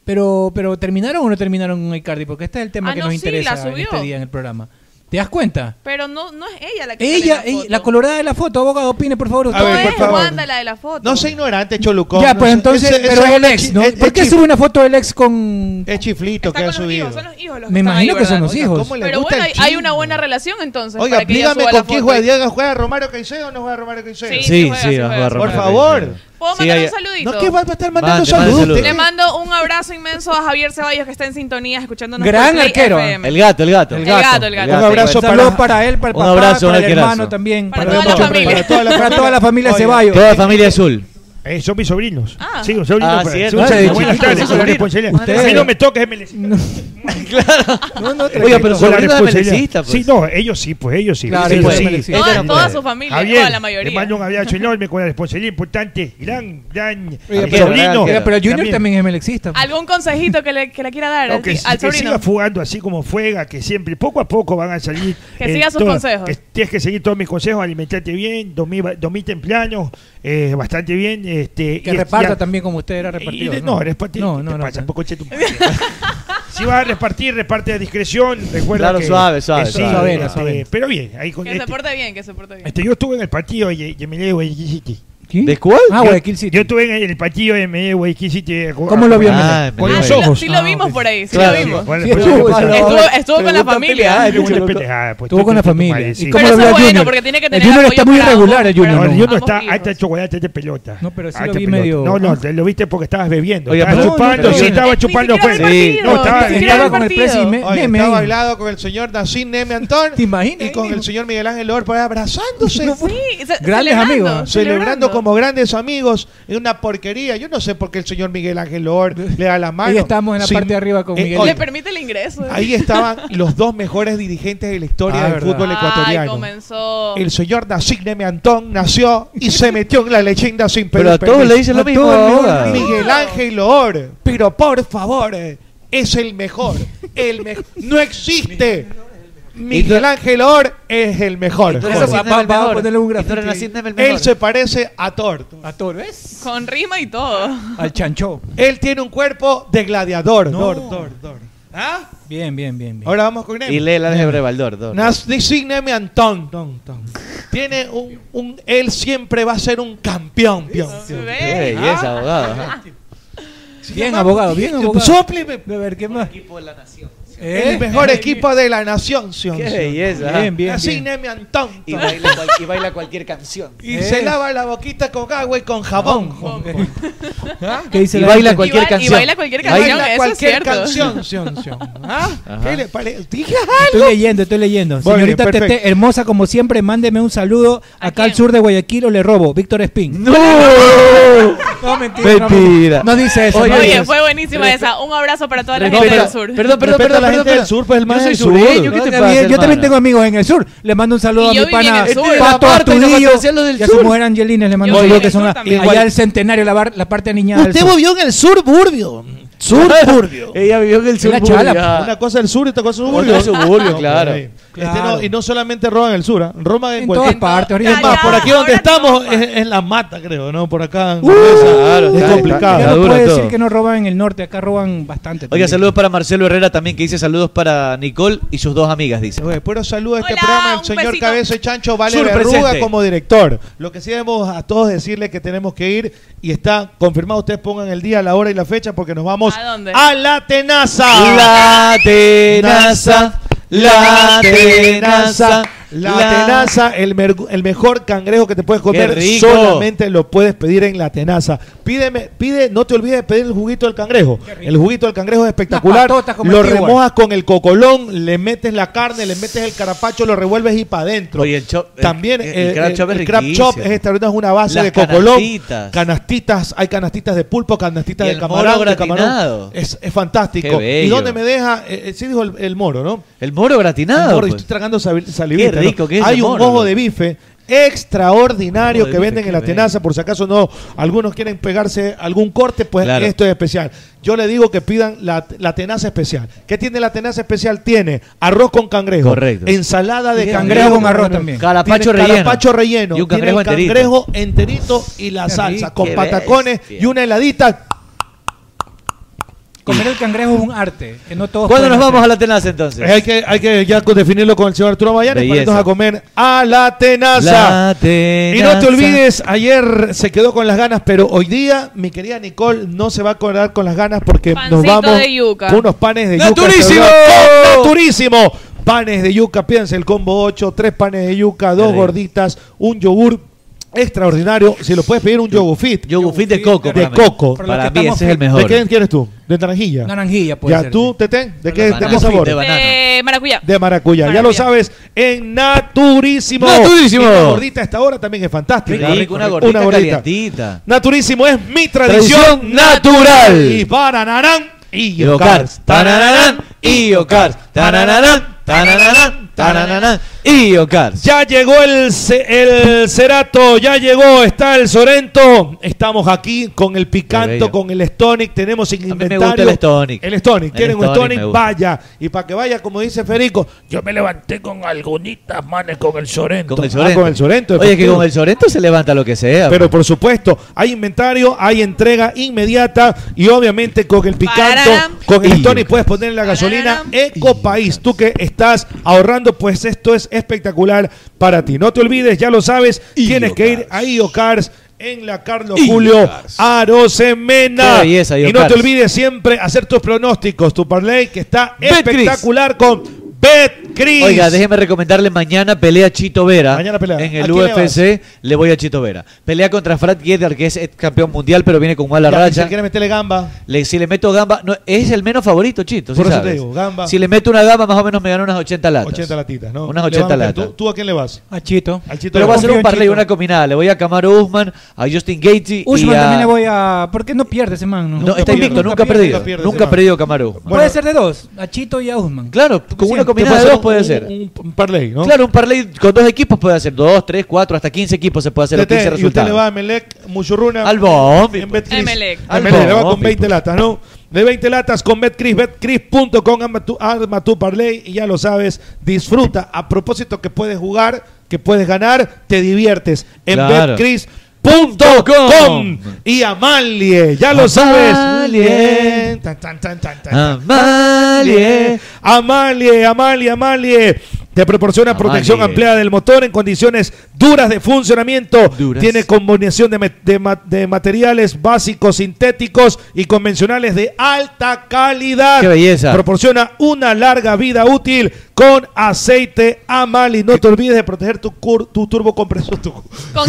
Pero, pero ¿terminaron o no terminaron con Icardi? Porque este es el tema ah, que no, nos interesa en este día en el programa. ¿Te das cuenta? Pero no, no es ella la que Ella, sale la, colorada de la foto, abogado, opine por favor. usted. No por es favor. Wanda la de la foto. No sea ignorante, Cholucón. ya, pues entonces, pero es el ex, ¿no? ¿Por qué sube una foto del ex con...? Es chiflito que ha Me imagino que son los hijos. ¿cómo Pero bueno, hay, hay una buena relación entonces. Oiga, dígame con quién juega. Diego, ¿Juega Romario Caicedo o no juega Romario Caicedo? Sí, sí, sí, juega, sí juega. Por favor. ¿Puedo mandar un saludito? No, que va a estar mandando Mande, saludos. Saludo. Le mando un abrazo inmenso a Javier Ceballos que está en sintonía escuchándonos. Gran por arquero. FM. El gato, el gato. El gato, el gato. Un abrazo para, para, él, para el papá, para el hermano también. Para, toda, la familia. Para, toda la, para toda la familia Ceballos. Toda la eh, familia azul. Eh, son mis sobrinos. Ah. Sí, un sobrino. Ah, sí, no, buenas tardes, con la responsabilidad. A mí no me toques de melecista. No. claro. No, no, Oiga, pero sobrino de melecista, pues. Sí, no, ellos sí, pues ellos sí. Claro, sí. sí. Toda, toda su familia, Javier, toda la mayoría. Le mando un abrazo enorme con la responsabilidad importante. Gran, gran Oiga, pero, sobrino. Pero Junior también, también es melecista. Pues. ¿Algún consejito que le, que le quiera dar al, que, al sobrino? Que siga fugando así como fuega, que siempre, poco a poco van a salir. Que siga eh, sus consejos. Tienes que seguir todos mis consejos, alimentarte bien, dormir temprano, eh, bastante bien, eh, este, que y reparta también como usted era repartido. No, no, repartir, no, no, no, Si vas a repartir, reparte a discreción. Recuerda claro, que, suave, suave. Suave, suave. Este, pero bien, ahí con Que este, se porte bien, que se porte bien. Este, yo estuve en el partido y, y me llevo y, y, City. ¿De cuál? Ah, Guayaquil City. Yo estuve en el partido de Medellín, Guayaquil City. ¿Cómo lo vio Ah, Con los sí lo- ojos. sí lo vimos por ahí, sí Claro, lo vimos. Sí, estuvo- con la familia. pendejada, pues, Estuvo con la familia. ¿Y sí. cómo lo vio Junior? porque tiene que El tener Junior está muy irregular, Junior. Junior está hasta chocolate de pelota. No, pero sí Ah, lo vi pelota. medio- No, no, te lo viste porque estabas bebiendo. Pero- chupando, sí, sí. estabas Ni chupando partido, No, estaba- Estaba con el presi Neme estaba ahí. bailado con el señor Nacín Neme Antón ¿Te imaginas? y con el señor Miguel Ángel ahí abrazándose. Sí, Grandes celebrando, amigos. Celebrando como grandes amigos en una porquería. Yo no sé por qué el señor Miguel Ángel Lor le da la mano. Ahí estábamos en la Sí, parte de arriba con eh, Miguel. oye, Le permite el ingreso. Ahí estaban los dos mejores dirigentes de la historia Ah, del verdad. fútbol Ay, ecuatoriano. comenzó. El señor Nacín Neme Antón nació y se metió en la leyenda sin Pero a todos le dicen lo mismo ahora. Miguel Ángel Loor, pero por favor, eh, es el mejor. El me- no existe. Miguel Ángel Loor es el mejor. Entonces, Eso, Nacín va- Neme el va- va a mejor. ponerle un Y grafiti. El mejor. Él se parece a Thor. A todo, ¿ves? Con rima y todo. Al chancho. Él tiene un cuerpo de gladiador. No. Dor, Dor, Dor. ¿Ah? Bien, bien, bien. bien. Ahora vamos con Y Neme. lee la de Baldor. Dor. Nacín Neme Antón. Ton, ton. Tiene un, un- Él siempre va a ser un campeón. pion. Qué belleza, abogado. Bien, abogado, bien, abogado. Sópleme. A ver, ¿qué más? Equipo de la nación. ¿Eh? El mejor equipo de la nación. Sion, Qué belleza. Bien, bien. Neme Antón. Y baila, cual- y baila cualquier canción. Y Eh. se lava la boquita con agua y con jabón. ¿Ah? ¿Qué dice Y la baila cualquier Y ba- y canción. baila cualquier canción. Baila eso es cualquier cierto. canción. Sion, Sion. ¿Ah? ¿Qué le parece? Dije Estoy leyendo, estoy leyendo. Señorita perfecto. Tete, hermosa como siempre, mándeme un saludo ¿A acá al sur de Guayaquil o le robo. Víctor Espín. ¡No! No, mentira. Mentira. No, no dice eso. Oye, no dice fue buenísima esa. Un abrazo para toda la gente pero- del sur. Perdón, perdón, perdón. la gente del sur, pues, el soy del sur. ¿qué te Yo también- yo también hermana? tengo amigos en el sur. Le mando un saludo a mi pana Pato Astudillo y a su mujer Angelina. Le mando un saludo que el son allá del centenario, la, bar- la parte niñada del Usted vivió en el suburbio. Suburbio. Ella vivió en el suburbio. Una cosa del sur y otra cosa del Otra suburbio. suburbio, claro. Claro. Este no- y no solamente roban en el sur, ¿ah? roban en, En cualquier todas partes. ahorita Es más, por aquí donde ahora estamos es en la mata, creo, ¿no? Por acá en Uh, claro, es está- complicado. Ya está no puede todo. decir que no roban en el norte. Acá roban bastante. Oiga, también. saludos para Marcelo Herrera también, que dice saludos para Nicole y sus dos amigas, dice. Oye, Puro saludo a este Hola, programa el señor besito. Cabeza y Chancho Vale presente. como director. Lo que sí debemos a todos decirle que tenemos que ir y está confirmado. Ustedes pongan el día, la hora y la fecha porque nos vamos ¿A dónde? a la tenaza. La tenaza, la tenaza, La tenaza, el, mejor cangrejo que te puedes comer, solamente lo puedes pedir en la tenaza. Pídeme, pide, no te olvides de pedir el juguito del cangrejo. El juguito del cangrejo es espectacular. Lo Stewart. remojas con el cocolón, le metes la carne, le metes el carapacho, lo revuelves y para adentro. Oye, el chop- el- También el eh, crab chop el crab chop es extraordinario, es una base Las de cocolón. canastitas. Canastitas, hay canastitas de pulpo, canastitas de el camarón. de camarón. Es, es fantástico. ¿Y dónde me deja? Eh, eh, sí dijo el, moro, ¿no? El moro gratinado. El moro, y pues. estoy tragando sal- salivita. Qué ¿no? rico que es Hay un moro, ojo ¿no? de bife extraordinario que venden en la tenaza, por si acaso no, algunos quieren pegarse algún corte, pues Claro. esto es especial. Yo le digo que pidan la, la tenaza especial. ¿Qué tiene la tenaza especial? Tiene arroz con cangrejo, Correcto. ensalada de cangrejo, cangrejo con arroz también. Carapacho tiene relleno. carapacho relleno, Y un tiene cangrejo el enterito. cangrejo enterito y la Qué salsa rico. con patacones bestia. y una heladita. Comer el cangrejo es un arte. Que no todos ¿Cuándo nos vamos a la tenaza entonces? Hay que, hay que ya definirlo con el señor Arturo Mayanes para irnos a comer a la tenaza. La Y no te olvides, ayer se quedó con las ganas, pero hoy día mi querida Nicole no se va a acordar con las ganas porque nos vamos de yuca. con unos panes de yuca. ¡Naturísimo! ¡Oh, ¡Naturísimo! Panes de yuca, pídense el combo 8, tres panes de yuca, dos gorditas, un yogur extraordinario. Si lo puedes pedir un yogur fit. Yogur fit de coco. De para coco. Para mí ese es el mejor. ¿De qué quieres tú? ¿De naranjilla? Naranjilla puede ya, ser. tú, sí. Tetén, ¿de qué, de qué sabor? De banana. De maracuyá. de maracuyá. Ya lo sabes, en Naturísimo. Naturísimo. Y la gordita a esta hora también es fantástica. Rico, una gordita Una gordita. calientita. Naturísimo es mi tradición, Tradición natural. Y bananarán y Y. Tananarán. Y. Tananarán. Tananarán. Y Ocars. Ya llegó el, el Cerato, ya llegó, está el Sorento. Estamos aquí con el picanto, con el Stonic. Tenemos en me inventario. gusta el Stonic. El Stonic. El ¿Quieren un Stonic Stonic? Vaya. Y para que vaya, como dice Federico, Yo me levanté con algunitas manes con el Sorento. Con el Ah, Sorento. con el Sorento, Oye, que con el Sorento se levanta lo que sea. Pero por supuesto, hay inventario, hay entrega inmediata y obviamente con el picanto, Pararam. con el Stony puedes poner la gasolina Pararam. Eco País. Tú que estás ahorrando, pues esto es espectacular para ti. No te olvides, ya lo sabes, tienes que ir a IOCARS en la Carlos Y Julio Cars. Arosemena. Belleza, y no te olvides siempre hacer tus pronósticos, tu parlay que está espectacular con Oiga, déjeme recomendarle mañana pelea Chito Vera. Mañana pelea. En ¿A el le UFC le, voy a Chito Vera. Pelea contra Frat Guedar, que es campeón mundial, pero viene con mala Ya, racha. Si quiere meterle gamba, Le- si le meto gamba, no, es el menos favorito, Chito. sí por eso te sabes. digo, gamba, Si le meto una gamba, más o menos me gana unas 80 latas. 80 latitas, ¿no? Unas Le 80 van a meter. latas. ¿Tú, tú a quién le vas? A Chito. Al Chito Pero voy a hacer un parlay, una combinada. Le voy a Camaro Usman, a Justin Gaethje y Usman a... también le voy a. ¿Por qué no pierde ese man? No, No, está invicto, nunca nunca ha pierde, perdido. nunca Nunca ha perdido Camaro. Puede ser de dos, a Chito y a Usman. Claro, con una Te combinada de dos puede un- ser. Un, un parlay, ¿no? Claro, un parlay con dos equipos puede hacer. Dos, tres, cuatro, hasta 15 equipos se puede hacer. Tete, 15 y usted resultados. le va a Melec, Muchurruna. Al bombi, En pues. Betcris. Emelec. Al le va con bombi, 20 pues. latas, ¿no? De 20 latas con Betcris, betcris.com, arma tu, arma tu parlay y ya lo sabes, disfruta. A propósito que puedes jugar, que puedes ganar, te diviertes en Claro. betcris.com y Amalie, ya lo sabes. Amalie. Tan. Amalie. Amalie, Amalie, Amalie. Te proporciona Amalie. protección ampliada del motor en condiciones duras de funcionamiento. Duras. Tiene combinación de, de materiales básicos, sintéticos y convencionales de alta calidad. ¡Qué belleza! Proporciona una larga vida útil con aceite Amalie. No te olvides de proteger tu, cur- tu turbocompresor. Tu, ¿Con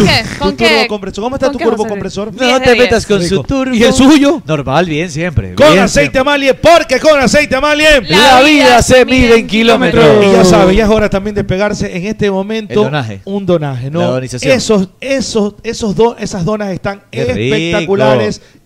qué? tu ¿Con qué? turbocompresor. ¿Cómo está ¿Con tu turbocompresor? No 10 de te 10. metas con su turbo. ¿Y el suyo? Normal, bien siempre. Con bien aceite siempre. Amalie, porque con aceite Amalie. La vida se mide en kilómetros. Y ya sabes, ya es hora también de pegarse en este momento donaje. un donaje, ¿no? La donización. Esos, esos, esos do- esas donas están Qué rico.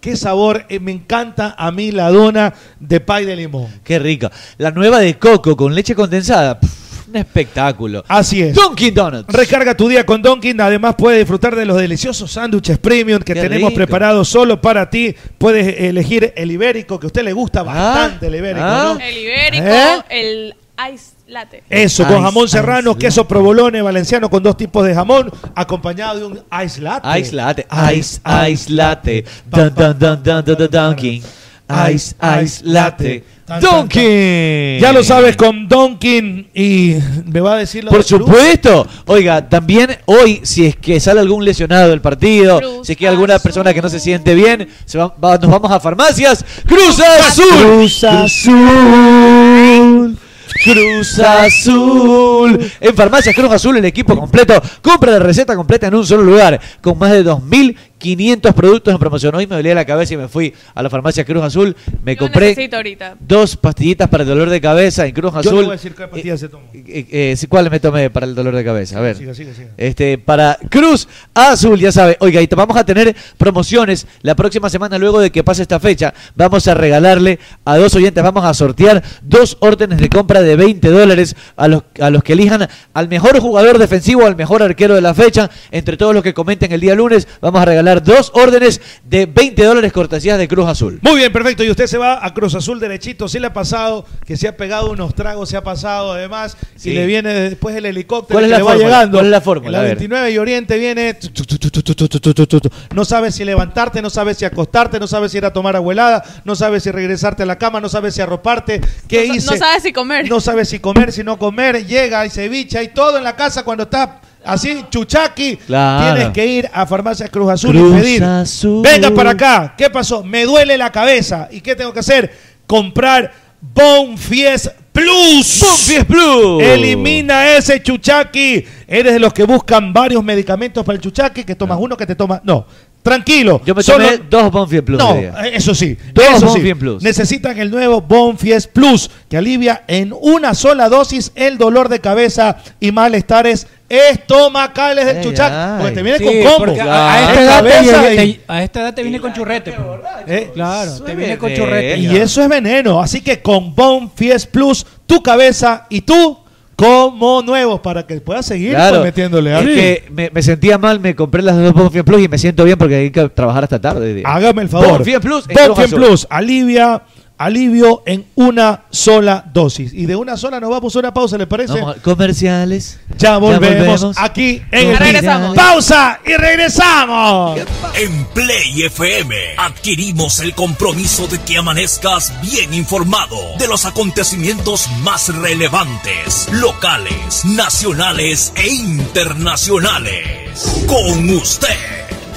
Qué sabor, eh, me encanta a mí la dona de pay de limón. Qué rica. La nueva de coco con leche condensada. pff, un espectáculo. Así es. Dunkin' Donuts. Recarga tu día con Donkin. Además, puedes disfrutar de los deliciosos sándwiches premium que Qué tenemos rico. preparados solo para ti. Puedes elegir el ibérico, que a usted le gusta bastante el ibérico, ah. ¿no? El ibérico, ¿Eh? el ice latte. Eso, con Ice, jamón serrano, latte. queso provolone valenciano con dos tipos de jamón, acompañado de un ice latte. Ice latte. Ice, ice latte. Dun, dun, dun, dun, dun, dun, Dunkin'. Ice, ice latte. Dunkin'. Ya lo sabes con Donkin y me va a decir lo Por de Cruz. supuesto. Oiga, también hoy, si es que sale algún lesionado del partido, Cruz si es que hay alguna Azul. persona que no se siente bien, se va- va- nos vamos a farmacias. Cruz Azul. Cruz Azul. Cruz Azul. En Farmacias Cruz Azul, el equipo completo. Compra la receta completa en un solo lugar. Con más de 2.500 productos en promoción. Hoy me dolía la cabeza y me fui a la Farmacia Cruz Azul. Me Yo compré dos pastillitas para el dolor de cabeza en Cruz Yo Azul. le voy a decir qué pastillas se tomó. Eh, eh, sí, ¿Cuál me tomé para el dolor de cabeza? A ver. Siga, siga, siga. Este, para Cruz Azul, ya sabe. Oiga, y vamos a tener promociones la próxima semana, luego de que pase esta fecha. Vamos a regalarle a dos oyentes, vamos a sortear dos órdenes de compra de 20 dólares a los, a los que elijan al mejor jugador defensivo, al mejor arquero de la fecha. Entre todos los que comenten el día lunes, vamos a regalar dos órdenes de 20 dólares cortesías de Cruz Azul. Muy bien, perfecto. Y usted se va a Cruz Azul derechito. Sí le ha pasado que se ha pegado unos tragos, se ha pasado además. Sí. Y le viene después el helicóptero ¿Cuál es la le va llegando. Es la fórmula? La 29 y Oriente viene. No sabes si levantarte, no sabes si acostarte, no sabes si ir a tomar abuelada, no sabes si regresarte a la cama, no sabes si arroparte. ¿Qué no, hice? No sabes si comer. No sabes si comer, si no comer. Llega y ceviche y todo en la casa cuando está así, chuchaqui. Claro. Tienes que ir a Farmacia Cruz Azul Cruz y pedir. Azul. Venga para acá. ¿Qué pasó? Me duele la cabeza. ¿Y qué tengo que hacer? Comprar Bonfies Plus. Bonfies Plus. Elimina ese chuchaqui. Eres de los que buscan varios medicamentos para el chuchaqui, que tomas uno, que te tomas. No. Tranquilo. Yo me Solo- tomé dos Bonfies Plus. no, eh, eso sí. Dos eso sí. Bonfien Plus. Necesitan el nuevo Bonfies Plus, que alivia en una sola dosis el dolor de cabeza y malestares estomacales del Ay, chuchac. ay. Porque te viene Sí, con combo. a, Claro. a esta edad te, a esta edad te viene con churrete. pues. ¿Eh? Claro, te viene con churrete. Y eso es veneno. Así que con Bonfies Plus, tu cabeza y tú como nuevos para que puedas seguir Claro. pues, metiéndole. Es que me, me sentía mal, me compré las dos Bonfien Plus y me siento bien porque hay que trabajar hasta tarde. Hágame el favor. Bonfien Plus Bonfien. Plus alivia, alivio en una sola dosis. Y de una sola nos vamos a una pausa, ¿le parece? Vamos a- comerciales. Ya volvemos, volvemos. aquí en regresamos. Pausa y regresamos. En Play FM adquirimos el compromiso de que amanezcas bien informado de los acontecimientos más relevantes, locales, nacionales e internacionales. Con usted,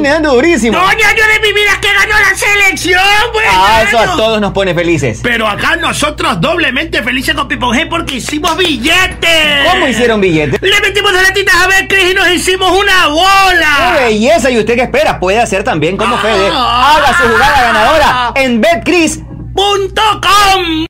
viene dando durísimo. Doña, yo de mi vida que ganó la selección, pues. Ah, eso a todos nos pone felices. Pero acá nosotros doblemente felices con Pipon G porque hicimos billetes. ¿Cómo hicieron billetes? Le metimos las latitas a ver Cris y nos hicimos una ¡Qué bola. belleza! ¿Y usted qué espera? Puede hacer también como Fede. Ah. Haga su jugada ganadora en BetCris.com.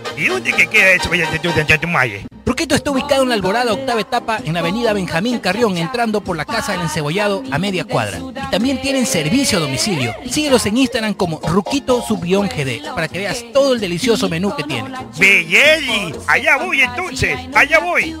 ¿Y dónde que queda eso vallato de Chatumaye? Ruquito está ubicado en la Alborada Octava Etapa en la avenida Benjamín Carrión, entrando por la Casa del Encebollado a media cuadra. Y también tienen servicio a domicilio. Síguelos en Instagram como Ruquito Subión GD para que veas todo el delicioso menú que tiene. Belleli, allá voy entonces, allá voy.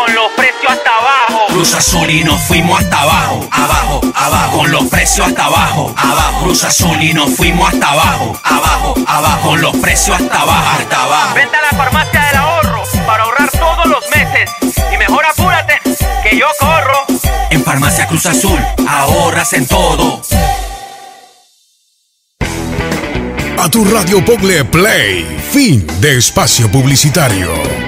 Con los precios hasta abajo. Cruz Azul y nos fuimos hasta abajo, abajo, abajo. Con los precios hasta abajo, abajo. Cruz Azul y nos fuimos hasta abajo, abajo, abajo. Con los precios hasta abajo, hasta abajo. Vente a la farmacia del ahorro para ahorrar todos los meses. Y mejor apúrate, que yo corro. En Farmacia Cruz Azul ahorras en todo. A tu radio Pogle Play. Fin de espacio publicitario.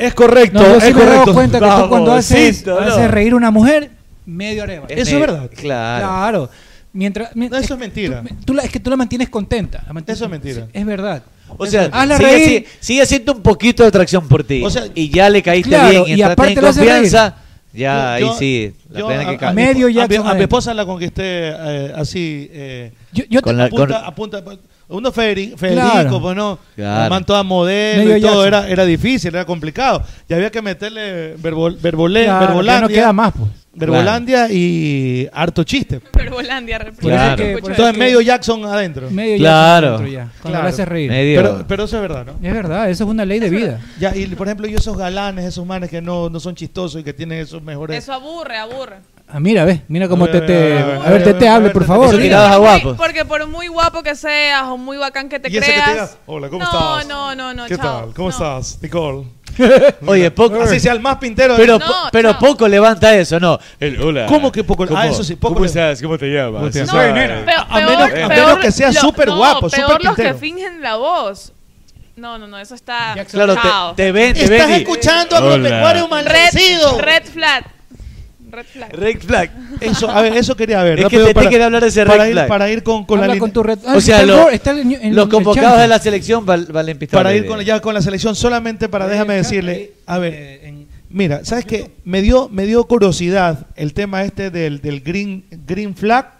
Es correcto, No, yo sí es me he dado correcto. cuenta que tú cuando haces, no. haces reír a una mujer, medio areva. Eso es verdad. Claro. Claro. Mientras, mi- No, eso es mentira. Tú, tú la- es que tú la mantienes contenta. la mantienes- Eso es mentira. Es verdad. O sea, Hazla sigue, reír. sigue- sigue siendo un poquito de atracción por ti. O sea, y ya le caíste claro, bien y, y aparte en lo hace confianza. Ya, Yo- ahí sí. La yo pena a- que a, Medio a mi- a mi esposa la conquisté eh, así. eh, Yo, yo Con te- la- apunta, apunta, uno Federico, Claro. pues no, Claro. la man toda modelo Medio y todo, era, era difícil, era complicado. Y había que meterle verbol, verbole- Claro, ya no queda más, pues. Verbolandia y harto chiste. Eso Claro. que- Entonces medio Jackson adentro. medio Claro. Jackson adentro ya, Claro. haces reír. Medio. Pero, pero eso es verdad, ¿no? Es verdad, eso es una ley de vida. Ya, y por ejemplo, yo esos galanes, esos manes que no, no son chistosos y que tienen esos mejores... Eso aburre, aburre. Ah, mira, ve, mira cómo A ver, Tete. a ver, Tete, a hable, por favor. a guapo. Porque por muy guapo que seas o muy bacán que te que te creas. hola, ¿cómo no, estás? No, no, no, ¿Qué chao. tal? ¿Cómo No. estás, Nicole? Oye, poco. Así sea el más pintero. Pero, No, po- pero poco levanta eso, ¿no? El, hola. ¿Cómo que poco? Ah, eso sí, poco ¿Cómo le- estás? ¿Cómo te llamas? ¿Cómo te No, llamas? peor, A menos- peor, a menos que sea súper no, guapo, peor súper los que pintero. fingen la voz. No, no, no, eso está. Claro, te, te ven, te ven Estás y- escuchando agropecuario Red, red flat. Red flag. Red flag. Eso, a ver, eso quería ver. Es que Tete quiere hablar de ese para red ir, flag. Para ir con, con la Habla con tu red. Ah, O sea, está el lo- gol, está en- en- los convocados de la selección val- valen pistola. para ir con, ya con la selección solamente para déjame decirle, a ver, Eh, en- mira, ¿sabes qué? Me dio, me dio curiosidad el tema este del, del green, green flag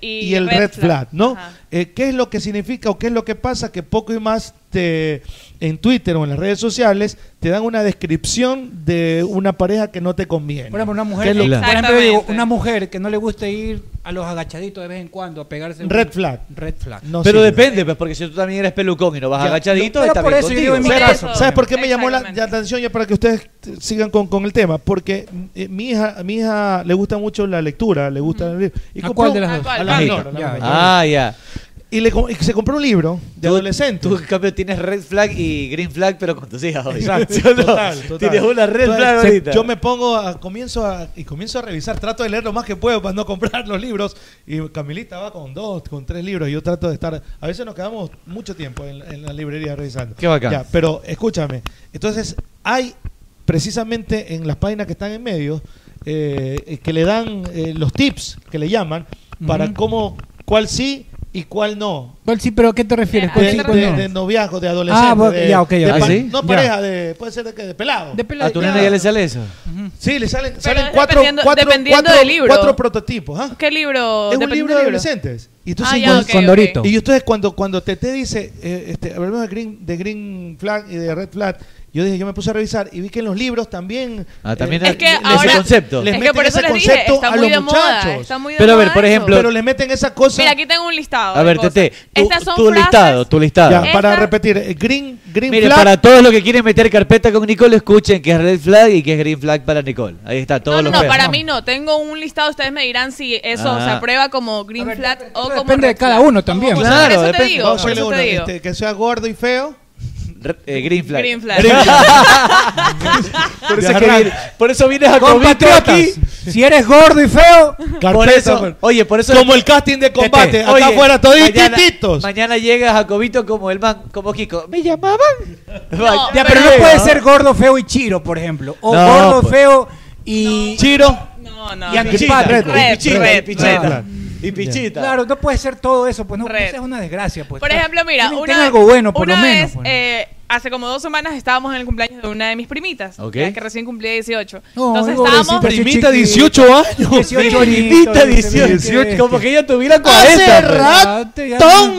y, el red, flag, ¿no? Eh, ¿Qué es lo que significa o qué es lo que pasa? Que poco y más te, en Twitter o en las redes sociales te dan una descripción de una pareja que no te conviene. Por ejemplo, una ¿Qué mujer, es lo- por ejemplo, yo digo, Exactamente. una mujer que no le gusta ir a los agachaditos de vez en cuando a pegarse. un- Red flag. Red flag. No Pero sirve. depende, pues, porque si tú también eres pelucón y no vas Ya, agachadito, pero está por bien eso yo contigo. digo en mi ¿Sabes, caso. ¿Sabes por qué me llamó la, atención? Ya para que ustedes sigan con, con el tema. Porque eh, mi hija mi hija le gusta mucho la lectura, le gusta el libro. Y ¿A cuál de las dos? ¿A A la Ah, menor, a la ya, menor. Ah, ya. Y, le, y se compró un libro de Tú- adolescente. Tú, en cambio, tienes red flag y green flag, pero con tus hijas hoy. Exacto, ¿Sí o no? total, total. Tienes una red Entonces, flag se- ahorita. Yo me pongo a, comienzo a, y comienzo a revisar, trato de leer lo más que puedo para no comprar los libros. Y Camilita va con dos, con tres libros. Y yo trato de estar. A veces nos quedamos mucho tiempo en, en la librería revisando. Qué bacán. Ya, pero escúchame. Entonces, hay precisamente en las páginas que están en medio eh, que le dan eh, los tips que le llaman para cómo, cuál sí y cuál no. ¿Cuál sí, pero a qué te refieres? ¿A ¿Cuál sí, De, te cuál de- no? de noviazgo, de adolescente. Ah, de- ya, ok, ya. de ¿Ah, sí? No Ya. pareja, de, puede ser de, que- de pelado. De pelado. ¿A tu ya. nena ya le sale eso? Sí, le salen, Pero salen cuatro, dependiendo- cuatro, dependiendo cuatro- del libro. cuatro prototipos. ¿ah? ¿Qué libro? Es un libro de adolescentes. Y entonces, Ah, ya, cuando- ok, Con. Dorito. y entonces cuando, cuando Tete dice, eh, este, hablamos de green, de green flag y de red flag, yo dije, yo me puse a revisar y vi que en los libros también... Ah, también eh, Es que les- ahora- les- concepto. les es que por eso ese les dije, concepto está a muy los de moda. muchachos. Está muy de Pero a ver, por eso. ejemplo- Pero le meten esa cosa... Mira, aquí tengo un listado. A ver. Tete, tu, Estas son tu listado, tu listado. Ya, para repetir, eh, green, green Mire, flag... para todos los que quieren meter carpeta con Nicole, escuchen que es red flag y que es green flag para Nicole. Ahí está, todos No, no, los no, feos. para mí no. Tengo un listado, ustedes me dirán si eso Ah. se aprueba como green A ver, flag o como Depende de cada uno también. Claro, eso te depende. a este, que sea gordo y feo. Eh, green flag. Green flag. por, eso De es que por eso vienes a Compatriotas, aquí. si eres gordo y feo, Por Carpeta, eso, pues. oye, por eso Como el casting de combate. Acá Oye, afuera mañana, todititos. mañana llega Jacobito como el man, como Kiko. ¿Me llamaban? No, ya, pero no puede ser gordo, feo y chiro, por ejemplo. O No, gordo, pues. feo y... Chiro. No, no. Y no. antipático. Pichita, red, y pichita. Y pichita. Claro, no puede ser todo eso, pues no, Red. pues es una desgracia, pues. Por ejemplo, mira, Tienen- una, algo bueno, por una lo menos. vez, pues. eh, hace como dos semanas estábamos en el cumpleaños de una de mis primitas, Ok. ya que recién cumplía 18. No, Entonces pobrecita, estábamos... Primita, chiquito. 18 años. 18 Primita, añitos, 18, como que ella tuviera Hace 40. pues. rato. Ya- ¡Tom!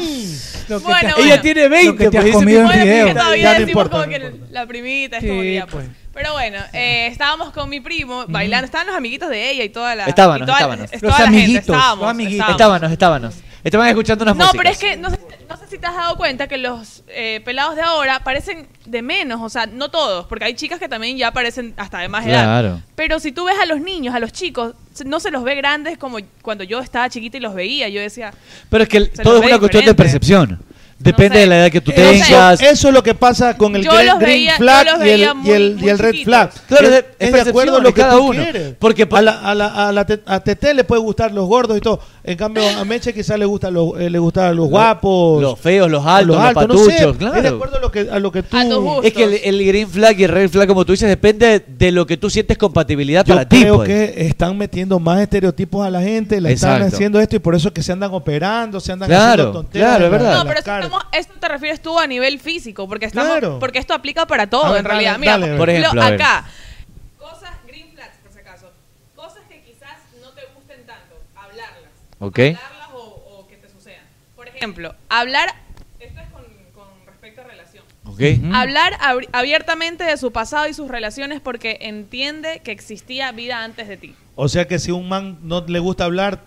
Lo que Bueno, te has- bueno. Ella tiene 20, Lo que te has pues, comido en Bueno, video. todavía Ya no decimos importa, como no que importa. la primita es Sí, como que ya, pues. pues. Pero bueno, eh, estábamos con mi primo bailando, estaban los amiguitos de ella y toda la... Estábamos, estábamos. es- Los amiguitos, estábamos, los amiguitos. estábamos. Estábanos. Estaban escuchando unas No, músicas. pero es que no sé, no sé si te has dado cuenta que los eh, pelados de ahora parecen de menos, o sea, no todos, porque hay chicas que también ya parecen hasta de más edad. Claro. Pero si tú ves a los niños, a los chicos, no se los ve grandes como cuando yo estaba chiquita y los veía. Yo decía, Pero es que todo es una cuestión de diferente. percepción. Depende sé. de la edad que tú No sé. tengas. Eso es lo que pasa con el Yo green, flag yo y el, veía y el, muy- y el muy red flag. Claro, es, es- es es de acuerdo a lo que cada tú uno. quieres. Porque por- a, la, a, la, a, la te- a Tete le puede gustar los gordos y todo. En cambio, a Meche quizás le gustan los, eh, le gustan los guapos. Los feos, los altos, los, altos, no patuchos, sé, claro. Es de acuerdo a lo que, a lo que tú... A tus gustos. Es que el, el green flag y el red flag, como tú dices, depende de lo que tú sientes compatibilidad Yo para ti. creo pues. que están metiendo más estereotipos a la gente, le están haciendo esto y por eso es que se andan operando, se andan Claro, haciendo tonteras. claro, es la- verdad. no, pero. Estamos- esto te refieres tú a nivel físico, porque estamos, Claro. porque esto aplica para todo A ver, en realidad. dale, Mira, dale, por Por ejemplo, ejemplo, a ver. acá, cosas green flags, por si acaso, cosas que quizás no te gusten tanto, hablarlas. Ok. Hablarlas o, o que te sucedan. Por ejemplo, hablar, esto es con, con respecto a relación. Ok. Hablar abri- abiertamente de su pasado y sus relaciones porque entiende que existía vida antes de ti. O sea que si un man no le gusta hablar,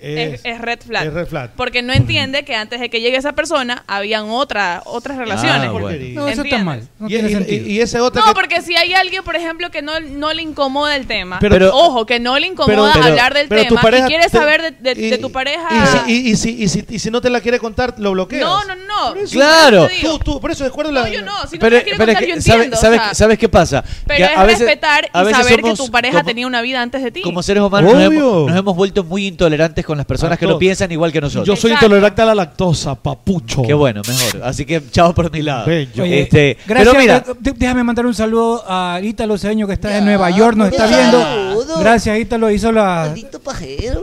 es, red flag. es red flag. Porque no entiende que antes de que llegue esa persona habían otra, otras relaciones. Ah, bueno. No, eso está mal. No y, tiene y- sentido. y- y ese otro No, que- porque si hay alguien, por ejemplo, que no, no le incomoda el tema, Pero- ojo, que no le incomoda pero- hablar del pero tema pareja y quiere saber de, de- y- de tu pareja. Y si, y- y si, y si- y si no te la quiere contar, lo bloqueas. no, no, no. Claro. Eso. Tú, tú, por eso de acuerdo No, la. yo no. Si no pero quiere contar, que, yo ¿sabes, entiendo. o sabes, sea, ¿sabes qué pasa? pero es a veces- respetar y saber que tu pareja tenía una vida antes de ti. Como seres humanos nos Obvio. hemos, nos hemos vuelto muy intolerantes con las personas que no todo. piensan igual que nosotros. Yo soy Exacto. intolerante a la lactosa, papucho. Qué bueno, mejor. Así que chao por mi lado. Bello. Oye, Este, gracias. pero mira, eh, déjame mandar un saludo a Ítalo Cedeño que está en Nueva York, nos está viendo. Gracias, Ítalo. Hizo la.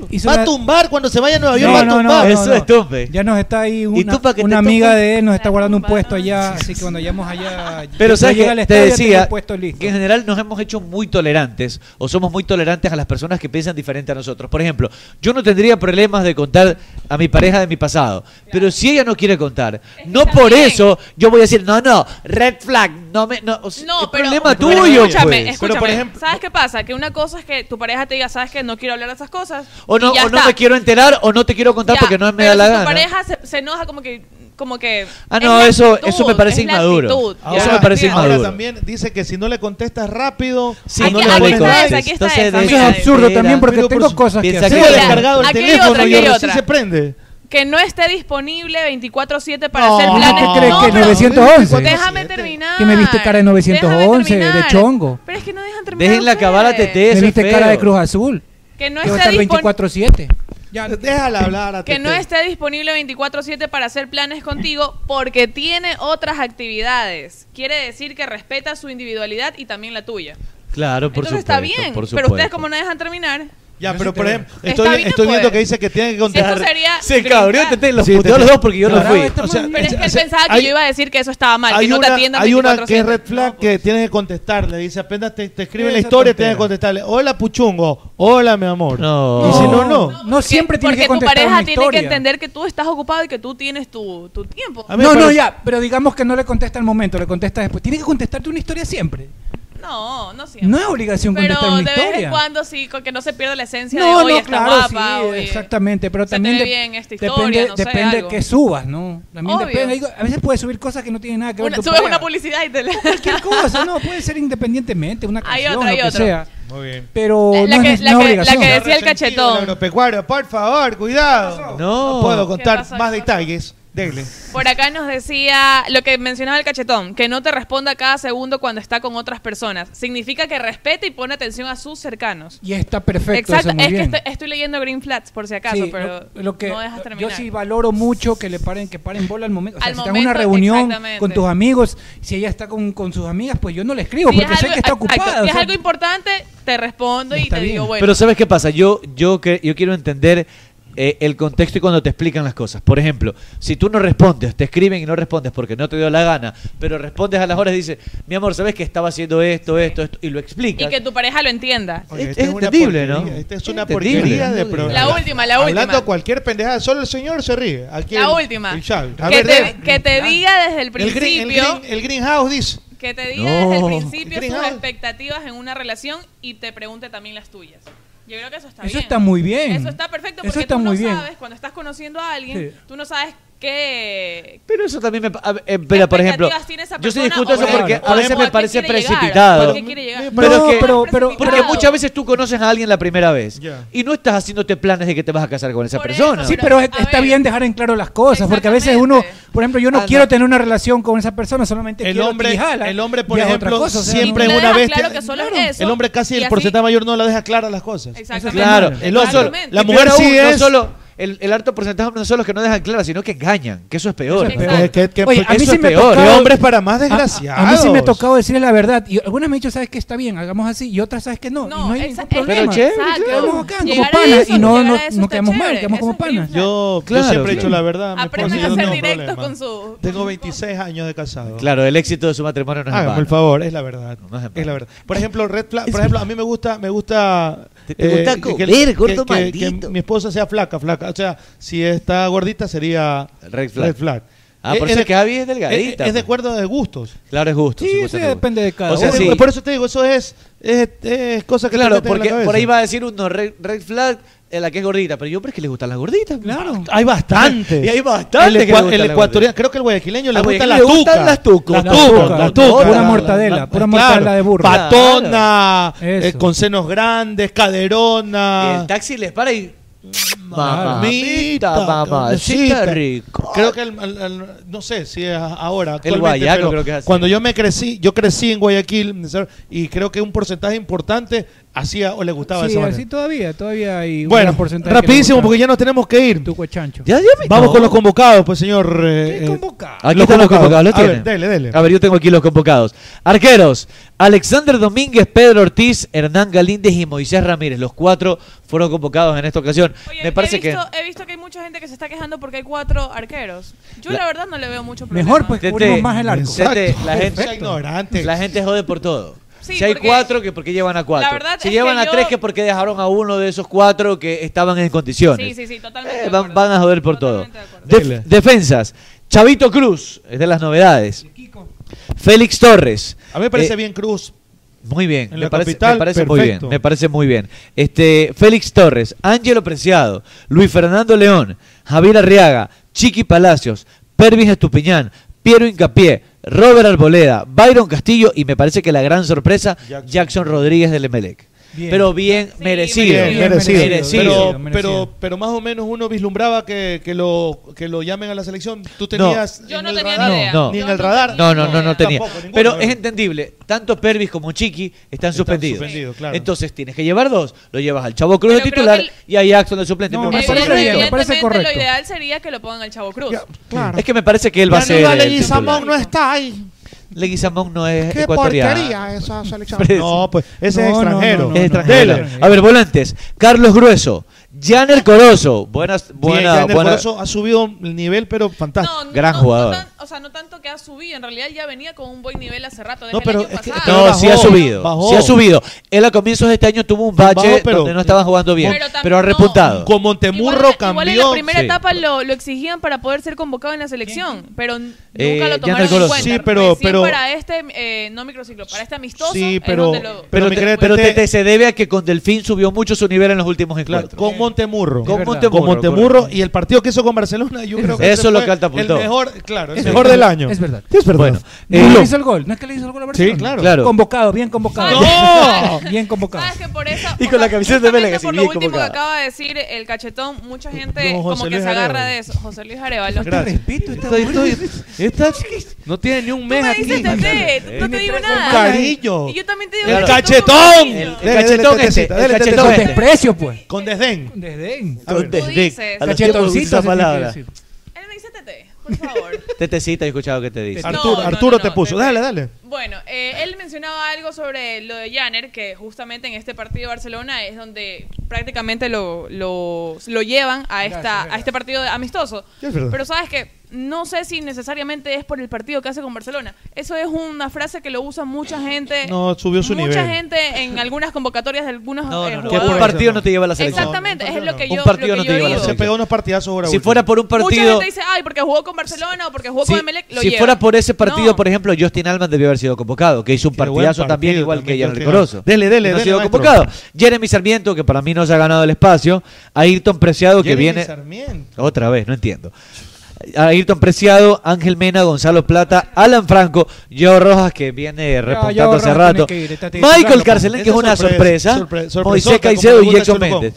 Hizo Va la- a tumbar cuando se vaya a Nueva York. No, va a no, no, tumbar. no, eso no. es tumbe. Ya nos está ahí una, tú pa' que te una amiga de él, nos está guardando un puesto allá, así que cuando llegamos allá, Pero sabes llega que te estadio, tengo decía el puesto listo. que en general nos hemos hecho muy tolerantes o somos muy tolerantes a las personas que piensan diferente a nosotros. Por ejemplo, yo no tendría problemas de contar a mi pareja de mi pasado. Pero si ella no quiere contar, no por eso yo voy a decir, no, no, red flag, no me. No, o sea, No, es pero- problema pero tuyo. escúchame, pues". escúchame. ¿Sabes qué pasa? Que una cosa es que tu pareja te diga, ¿sabes qué? No quiero hablar de esas cosas. O no, o no me quiero enterar o no te quiero contar porque no me pero da la gana. Tu pareja se enoja como que como que... Ah, no, es eso, actitud, eso me parece es inmaduro. Ahora, eso me parece ahora inmaduro. también dice que si no le contestas rápido, sí, si no le contestas... Like. Entonces, esa, eso es absurdo mira, también porque tengo por cosas que hacer. Tengo descargado el teléfono y ahora se prende que no esté disponible 24/7 para no, hacer planes. ¿Qué crees no, que 911? Pues Déjame terminar. Que me viste cara de 911, de chongo. Pero es que no dejan terminar. Déjenla acabar a TT. Me viste feo. cara de Cruz Azul. Que no esté disponible 24/7. Ya, déjala hablar a Que no esté disponible 24/7 para hacer planes contigo porque tiene otras actividades. Quiere decir que respeta su individualidad y también la tuya. Claro, por Entonces está bien, pero ustedes como no dejan terminar, ya, pero por ejemplo, estoy, estoy viendo pues. que dice que tiene que contestar. Eso sería se cabrió, te, los puteó los dos porque yo no fui. Pero es que él pensaba que yo iba a decir que eso estaba mal, que no te atiendan Hay una que es red flag pues. que tiene que contestarle. Dice, apenas te, escribe la historia, tiene que contestarle. Hola, puchungo. Hola, mi amor. No. Dice, no, no. No siempre tiene que contestar Porque tu pareja tiene que entender que tú estás ocupado y que tú tienes tu, tiempo. No, no, ya. Pero digamos que no le contesta al momento, le contesta después. Tiene que contestarte una historia siempre. No, no siempre. No es obligación pero contestar una historia. de vez en cuando sí, con que no se pierda la esencia no, de hoy no, está claro, guapa. Sí, exactamente, pero también de, bien esta historia, depende, no sé, depende que subas, ¿no? También Obvio. depende. A veces puedes subir cosas que no tienen nada que ver con Subes una publicidad y te la... Cualquier cosa, no, puede ser independientemente, una canción, hay otra, hay lo que otro. sea. Muy bien. Pero la, la que, es, la, que, la que decía el cachetón. El agropecuario, por favor, cuidado. No, no puedo contar más detalles por acá nos decía lo que mencionaba el cachetón, que no te responda cada segundo cuando está con otras personas. Significa que respeta y pone atención a sus cercanos. Y está perfecto. Exacto, estoy, leyendo Green Flats por si acaso, pero lo, lo que, no dejas terminar. Yo sí valoro mucho que le paren, que paren bola al momento. O sea, al si momento, está en una reunión con tus amigos, si ella está con, con sus amigas, pues yo no le escribo porque es sé que está ocupada. Si es algo importante, te respondo y te digo, bueno. Pero ¿sabes qué pasa? Yo, yo, yo quiero entender eh, el contexto y cuando te explican las cosas. Por ejemplo, si tú no respondes, te escriben y no respondes porque no te dio la gana, pero respondes a las horas y dices, mi amor, ¿sabes que estaba haciendo esto, esto, esto? Y lo explicas. Y que tu pareja lo entienda. Es, es ¿no? Esta es una entendible. porquería de programa. La última, la última. Hablando cualquier pendejada, solo el señor se ríe. La última. El a que, te, ah. diga desde el principio. El, green, el, greenhouse dice. Que te diga desde el principio tus expectativas en una relación y te pregunte también las tuyas. Yo creo que eso está eso. Eso está muy bien. Eso está perfecto porque eso está tú muy no bien. sabes, cuando estás conociendo a alguien, sí. tú no sabes pero eso también me. A, eh, pero, por ejemplo. Yo sí discuto eso porque a veces me parece precipitado. Pero, pero, porque muchas veces tú conoces a alguien la primera vez y no estás haciéndote planes de que te vas a casar con esa persona. Sí, pero, está bien dejar en claro las cosas porque a veces uno, por ejemplo, yo no ah, quiero tener una relación con esa persona, solamente el quiero hombre, jala, El hombre, por ejemplo, cosa, siempre es una vez el hombre casi el porcentaje mayor no la deja clara las cosas. Exactamente. Claro, la mujer sí es el, el alto porcentaje no son los que no dejan claras, sino que engañan, que eso es peor. Eso es peor. A mí sí me hombres para más desgraciados. A, me ha tocado decirles la verdad. Y algunas me han dicho, sabes que está bien, hagamos así. Y otras, sabes que no. No, no hay ningún problema. Pero chévere, quedamos acá como panas. y no, no, quedamos mal, quedamos como panas. Yo, claro, siempre he hecho la verdad. Aprendan a ser directos con su. Tengo 26 años de casado. Claro, el éxito de su matrimonio no es ah, Por favor, es la verdad. La verdad. Por ejemplo, Red Flag, por ejemplo, a mí me gusta, me gusta te pregunta eh, comer, que, gordo que, maldito. Que mi esposa sea flaca, flaca. O sea, si está gordita sería red flag. Red flag. Ah, por es, eso es que Javi es delgadita. Es, es de pues. acuerdo de gustos. Claro, es gusto. Sí, sí depende de cada o sea, sí. Por eso te digo, eso es, es, es cosa que Claro, porque por ahí va a decir uno red, red flag eh, la que es gordita, pero yo, pero es que les gustan las gorditas. Claro. Hay bastante. Y hay bastante. El, ecuatoriano, creo que el guayaquileño le gusta las tucas. Las tucas. Las tucas. Las. Pura mortadela. Pura mortadela de burro. Patona, eh, con senos grandes, caderona. el taxi les para y. Mm, mamita, mamacita rico. Creo que el, no sé si es ahora. El guayaco creo que es. Cuando yo me crecí, yo crecí en Guayaquil y creo que un porcentaje importante hacía o le gustaba sí. Sí, todavía, todavía hay bueno, un porcentaje. Rapidísimo, porque ya nos tenemos que ir. Tu chancho. Ya, ya. Vamos con los convocados, pues, señor. Eh, eh Aquí están los convocados, ¿lo tiene? A ver, dele, dele. A ver, yo tengo aquí los convocados. Arqueros, Alexander Domínguez, Pedro Ortiz, Hernán Galíndez y Moisés Ramírez. Los cuatro fueron convocados en esta ocasión. Me parece que... He visto que hay mucha gente que se está quejando porque hay cuatro arqueros. Yo la, verdad no le veo mucho problema. Mejor pues cubrimos más el arco. La, gente, la gente jode por todo. Sí, si hay porque- cuatro, que por qué llevan a cuatro. La verdad si es llevan que a yo- tres, que por qué dejaron a uno de esos cuatro que estaban en condiciones. Sí, sí, sí, totalmente. Eh, van, a joder por todo. De. Def- defensas. Chavito Cruz, es de las novedades. Félix Torres. A mí me parece Eh, bien Cruz. Muy bien, En me la parece, capital, me parece muy bien, me parece muy bien. Este, Félix Torres, Ángelo Preciado, Luis Fernando León, Javier Arriaga, Chiqui Palacios, Pervis Estupiñán, Piero Incapié, Robert Arboleda, Byron Castillo y me parece que la gran sorpresa, Jackson, Rodríguez del Emelec. Bien. Pero bien merecido. Bien, merecido. merecido. Pero, pero, pero más o menos uno vislumbraba que, que lo que lo llamen a la selección. Tú tenías Yo en no tenía radar, ni idea. No. ni en el radar. No, no, no, no tenía. Tampoco, ninguno, Pero ¿no? es entendible, tanto Pervis como Chiqui están suspendidos. suspendidos, claro. Entonces tienes que llevar dos. Lo llevas al Chavo Cruz de titular el- y a Jackson de suplente. No, Pero me me parece parece bien, me parece correcto. Lo ideal sería que lo pongan al Chavo Cruz. Claro. Es que me parece que él va a Ya ser. no, no está ahí. Leguizamón no es Qué ecuatoriano. porquería esa selección. No, pues ese es No, no, extranjero. no, no, Es no. extranjero. Dele. A ver, volantes. Carlos Grueso. Janer Corozo. Buenas, buena, Janer buena. Corozo ha subido el nivel, pero fantástico. No, Gran no, jugador. no tan- o sea, no tanto que ha subido, en realidad ya venía con un buen nivel hace rato. Desde No, pero el año es que- pasado. No, Bajó, sí ha subido. bajó. Sí ha subido. Él a comienzos de este año tuvo un bache Bajó, pero- donde no estaba jugando bien. Pero Pero, ha repuntado. Con Montemurro igual, cambió. igual en la primera Sí. etapa lo, lo exigían para poder ser convocado en la selección, pero n- Eh, nunca lo Janer tomaron en Corozo. cuenta. Sí, pero- Recién pero- para este, eh, no microciclo, para este amistoso Sí, es pero- donde lo- Pero, te- pero se debe a que con Delfín subió mucho su nivel en los últimos Claro, con Montemurro. Con Montemurro, y el partido que hizo con Barcelona, yo creo que Eso ese lo fue catapultó. El mejor, claro, el Es mejor del año. Es verdad. Es verdad. Bueno, No eh, le hizo el gol. No es que le hizo el gol a Barcelona. Sí, claro. Claro. Convocado, bien convocado. ¡No! bien convocado. ¿Sabes que por eso? Y con la camiseta de Vélez, por lo último que acaba de decir el cachetón, mucha gente como que se agarra de eso. José Luis Arevalo. Gracias. Respeto, esta no tiene ni un mes me aquí. no te digo nada. Cariño. Y yo también te digo El que cachetón. El cachetón este, el cachetón Con desprecio, pues. Con desdén. Desdén. Tú Desdén. dices. A los tiempos Cachetoncito. esa palabra. Él me dice Tete, por favor. Tetecita, he escuchado que te dice. Arturo, no, Arturo no, te puso. Tete. Dale, dale. Bueno, eh, él mencionaba algo sobre lo de Janer, que justamente en este partido de Barcelona es donde prácticamente lo, lo, lo llevan a, esta, a este partido de- amistoso. Sí, es verdad. Pero sabes que no sé si necesariamente es por el partido que hace con Barcelona. Eso es una frase que lo usa mucha gente. No, subió su mucha nivel. gente en algunas convocatorias de algunos No, eh, no, no. Que Un partido no te lleva a la selección. Exactamente, es lo que Un yo, partido lo no que te lleva a la digo. Se pegó unos partidazos ahora. Si último. fuera por un Mucha partido. gente dice, ay, porque jugó con Barcelona o porque jugó Si, con Emelec, lo si lleva. fuera por ese partido, No. por ejemplo, Justin Alman debió haber sido convocado, que hizo un partidazo también, partido igual también, que Jan Justin Corozo. Dele, dele, no ha dele, sido maestro. convocado. Jeremy Sarmiento, que para mí no se ha ganado el espacio. Ayrton Preciado, que Jeremy viene. Sarmiento. Otra vez, no entiendo. Ayrton Preciado, Ángel Mena, Gonzalo Plata, Alan Franco, Joe Rojas, que viene repuntando hace rato. que ir, Michael. Carcelén, que es una sorpresa, sorpresa. sorpre- Moisés Caicedo y Jackson Méndez.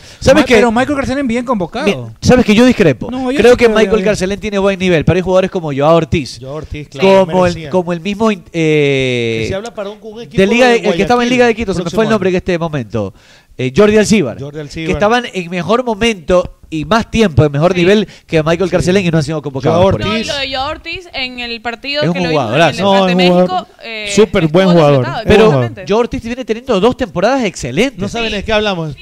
Pero Michael Carcelén bien convocado. Bien, ¿Sabes que yo discrepo? No, yo Creo sí que creo Michael. Carcelén tiene buen nivel, pero hay jugadores como Joao Ortiz. Joao Ortiz, claro, como, el, merecía. como el mismo. eh, Que se habla para un, un equipo de Liga, de el que estaba en Liga de Quito, se me fue el nombre en este momento. Eh, Jordi Alcibar, Jordi Alcibar. que estaban en mejor momento y más tiempo, en mejor Sí. nivel que Michael Carcelén y no han sido convocados. Joao por No, Ortiz. lo de Joao Ortiz en el partido Es un que lo hizo en el. No, un México. jugador eh, súper buen jugador. Pero. Joao Ortiz viene teniendo dos temporadas excelentes. No saben de qué hablamos.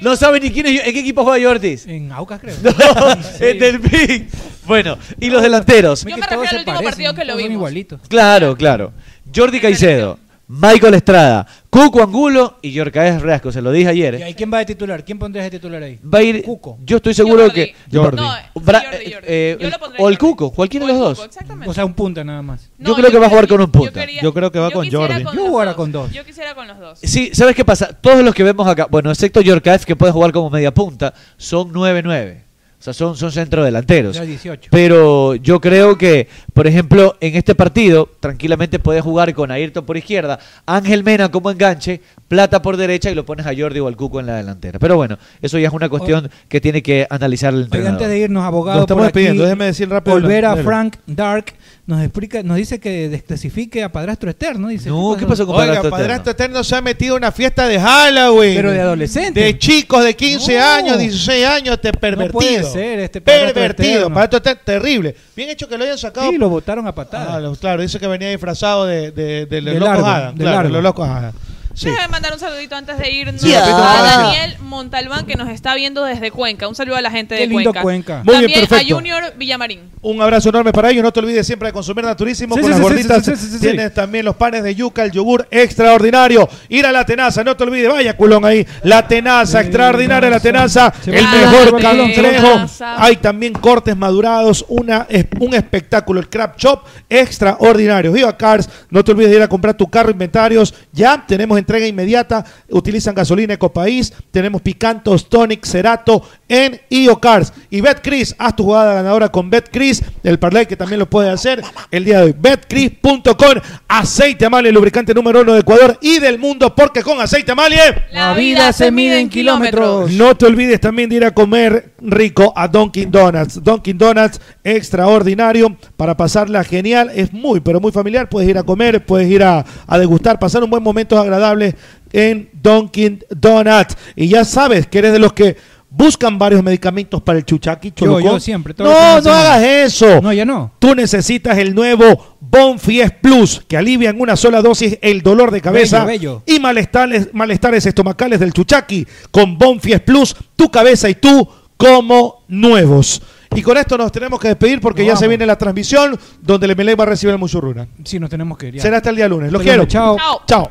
No saben ni quién es, en qué equipo juega Joao Ortiz. En Aucas, creo. No, en Delfín. Bueno, y los delanteros. Yo me Que refiero al último parecen, partido que lo vimos. igualitos. Claro, claro. Jordi Caicedo, Michael Estrada, Cuco Angulo y Yorcaez Reasco. Se lo dije ayer. ¿Y ¿eh? ahí quién va de titular? ¿Quién pondrías de titular ahí? Va a ir. Cuco. Yo estoy seguro Jordi. que. Jordi. No, Bra- Jordi, Jordi. eh, Yo lo pondría o el Jordi. Cuco, cualquiera O de los Cuco, dos. exactamente. O sea, un punta nada más. Yo creo que va a jugar con un punta. quería- Yo creo que va con Jordi. con Yo jugara dos. con dos. Yo quisiera con los dos. Sí, ¿sabes qué pasa? Todos los que vemos acá, bueno, excepto Yorcaez que puede jugar como media punta, son 9-9. O sea, son, son centrodelanteros. Ya 18. Pero yo creo que, por ejemplo, en este partido, tranquilamente puedes jugar con Ayrton por izquierda, Ángel Mena como enganche, Plata por derecha y lo pones a Jordi o al Cuco en la delantera. Pero bueno, eso ya es una cuestión que tiene que analizar el entrenador. antes de irnos, abogado, Nos estamos por aquí, despidiendo, déjeme decir rápido Volver a. Frank Dark nos explica, nos dice que desclasifique a padrastro externo. Dice, No, ¿qué pasó con Oiga, Padrastro Padrastro Eterno? Eterno se ha metido en una fiesta de Halloween. Pero de adolescente. De chicos de 15 No. años, 16 años, este pervertido. puede ser, este Pervertido. Padrastro Eterno, terrible. Bien hecho que lo hayan sacado. Sí, lo botaron a patadas. Ah, claro, dice que venía disfrazado de, de, de los De locos largo, Adam, de claro, los locos Adam. Sí. Déjame mandar un saludito antes de irnos a. Daniel Montalbán que nos está viendo desde Cuenca. Un saludo a la gente Qué de lindo Cuenca. Cuenca. Muy bien, También perfecto. a Junior Villamarín. Un abrazo enorme para ellos. No te olvides siempre de consumir naturísimo Sí, con sí, las gorditas. sí, sí, sí, sí, sí. Tienes también los panes de yuca, el yogur extraordinario. Ir a la tenaza, no te olvides. Vaya culón ahí. La tenaza, extraordinaria la tenaza. El mejor cangrejo. Hay también cortes madurados. Una, es- un espectáculo. El Crab Shop extraordinario. Viva Cars. No te olvides de ir a comprar tu carro, inventarios. Ya tenemos entrega inmediata. Utilizan gasolina Ecopaís. Tenemos Picantos, Tonic, Cerato en IO Cars. Y BetCris, haz tu jugada ganadora con BetCris. El parlay que también lo puedes hacer el día de hoy. BetCris.com. Aceite Amalie, lubricante número uno de Ecuador y del mundo. Porque con aceite Amalie. La vida se mide en kilómetros. No te olvides también de ir a comer rico a Dunkin' Donuts. Dunkin' Donuts extraordinario para pasarla genial. Es muy, pero muy familiar. Puedes ir a comer, puedes ir a, a degustar, pasar un buen momento agradable en Dunkin' Donuts. Y ya sabes que eres de los que buscan varios medicamentos para el chuchaqui. Yo, yo siempre. No, no hagas eso. No, ya no. Tú necesitas el nuevo Bonfies Plus, que alivia en una sola dosis el dolor de cabeza Bello, bello. y malestares, malestares estomacales del chuchaqui. Con Bonfies Plus, tu cabeza y tú como nuevos. Y con esto nos tenemos que despedir porque Nos ya se viene la transmisión donde el Emelec va a recibir el Muchurruna. Sí, nos tenemos que ir. ya. Será hasta el día lunes. Lo Hasta quiero. chao. Chao. Chao.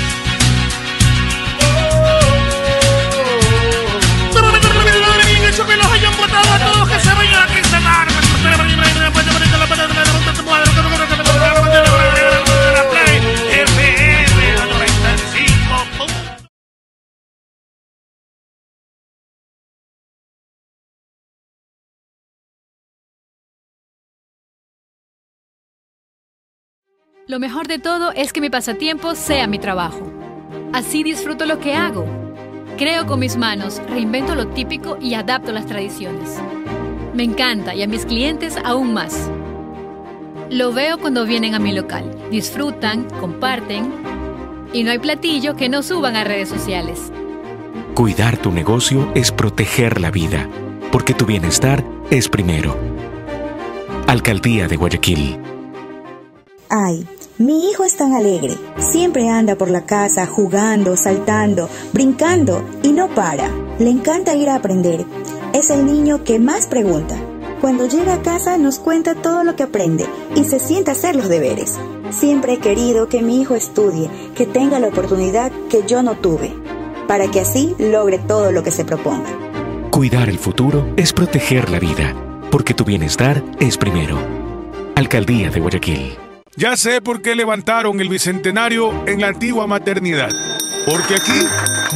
Lo mejor de todo es que mi pasatiempo sea mi trabajo. Así disfruto lo que hago. Creo con mis manos, reinvento lo típico y adapto las tradiciones. Me encanta y a mis clientes aún más. Lo veo cuando vienen a mi local. Disfrutan, comparten y no hay platillo que no suban a redes sociales. Cuidar tu negocio es proteger la vida, porque tu bienestar es primero. Alcaldía de Guayaquil. Ay, mi hijo es tan alegre. Siempre anda por la casa jugando, saltando, brincando y no para. Le encanta ir a aprender. Es el niño que más pregunta. Cuando llega a casa nos cuenta todo lo que aprende y se sienta a hacer los deberes. Siempre he querido que mi hijo estudie, que tenga la oportunidad que yo no tuve, para que así logre todo lo que se proponga. Cuidar el futuro es proteger la vida, porque tu bienestar es primero. Alcaldía de Guayaquil. Ya sé por qué levantaron el bicentenario en la antigua maternidad. Porque aquí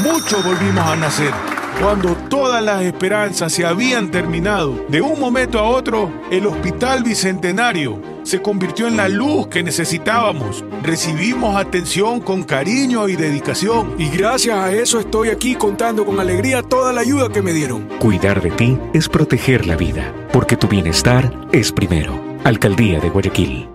muchos volvimos a nacer. Cuando todas las esperanzas se habían terminado, de un momento a otro, el Hospital Bicentenario se convirtió en la luz que necesitábamos. Recibimos atención con cariño y dedicación. Y gracias a eso estoy aquí contando con alegría toda la ayuda que me dieron. Cuidar de ti es proteger la vida, porque tu bienestar es primero. Alcaldía de Guayaquil.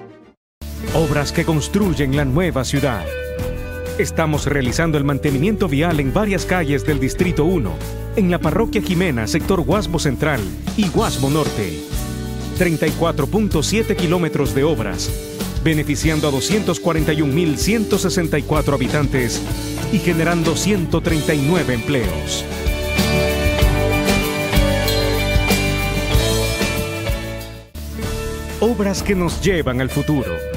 Obras que construyen la nueva ciudad. Estamos realizando el mantenimiento vial en varias calles del Distrito 1, en la Parroquia Jimena, sector Guasmo Central y Guasmo Norte. 34.7 kilómetros de obras, beneficiando a 241.164 habitantes y generando 139 empleos. Obras que nos llevan al futuro.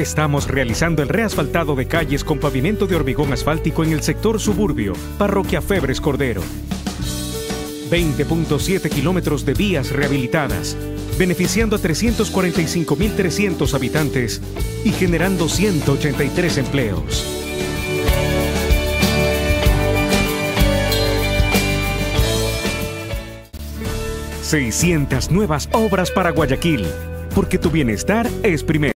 Estamos realizando el reasfaltado de calles con pavimento de hormigón asfáltico en el sector suburbio, Parroquia Febres Cordero. 20.7 kilómetros de vías rehabilitadas, beneficiando a 345.300 habitantes y generando 183 empleos. ...600 nuevas obras para Guayaquil... ...porque tu bienestar es primero.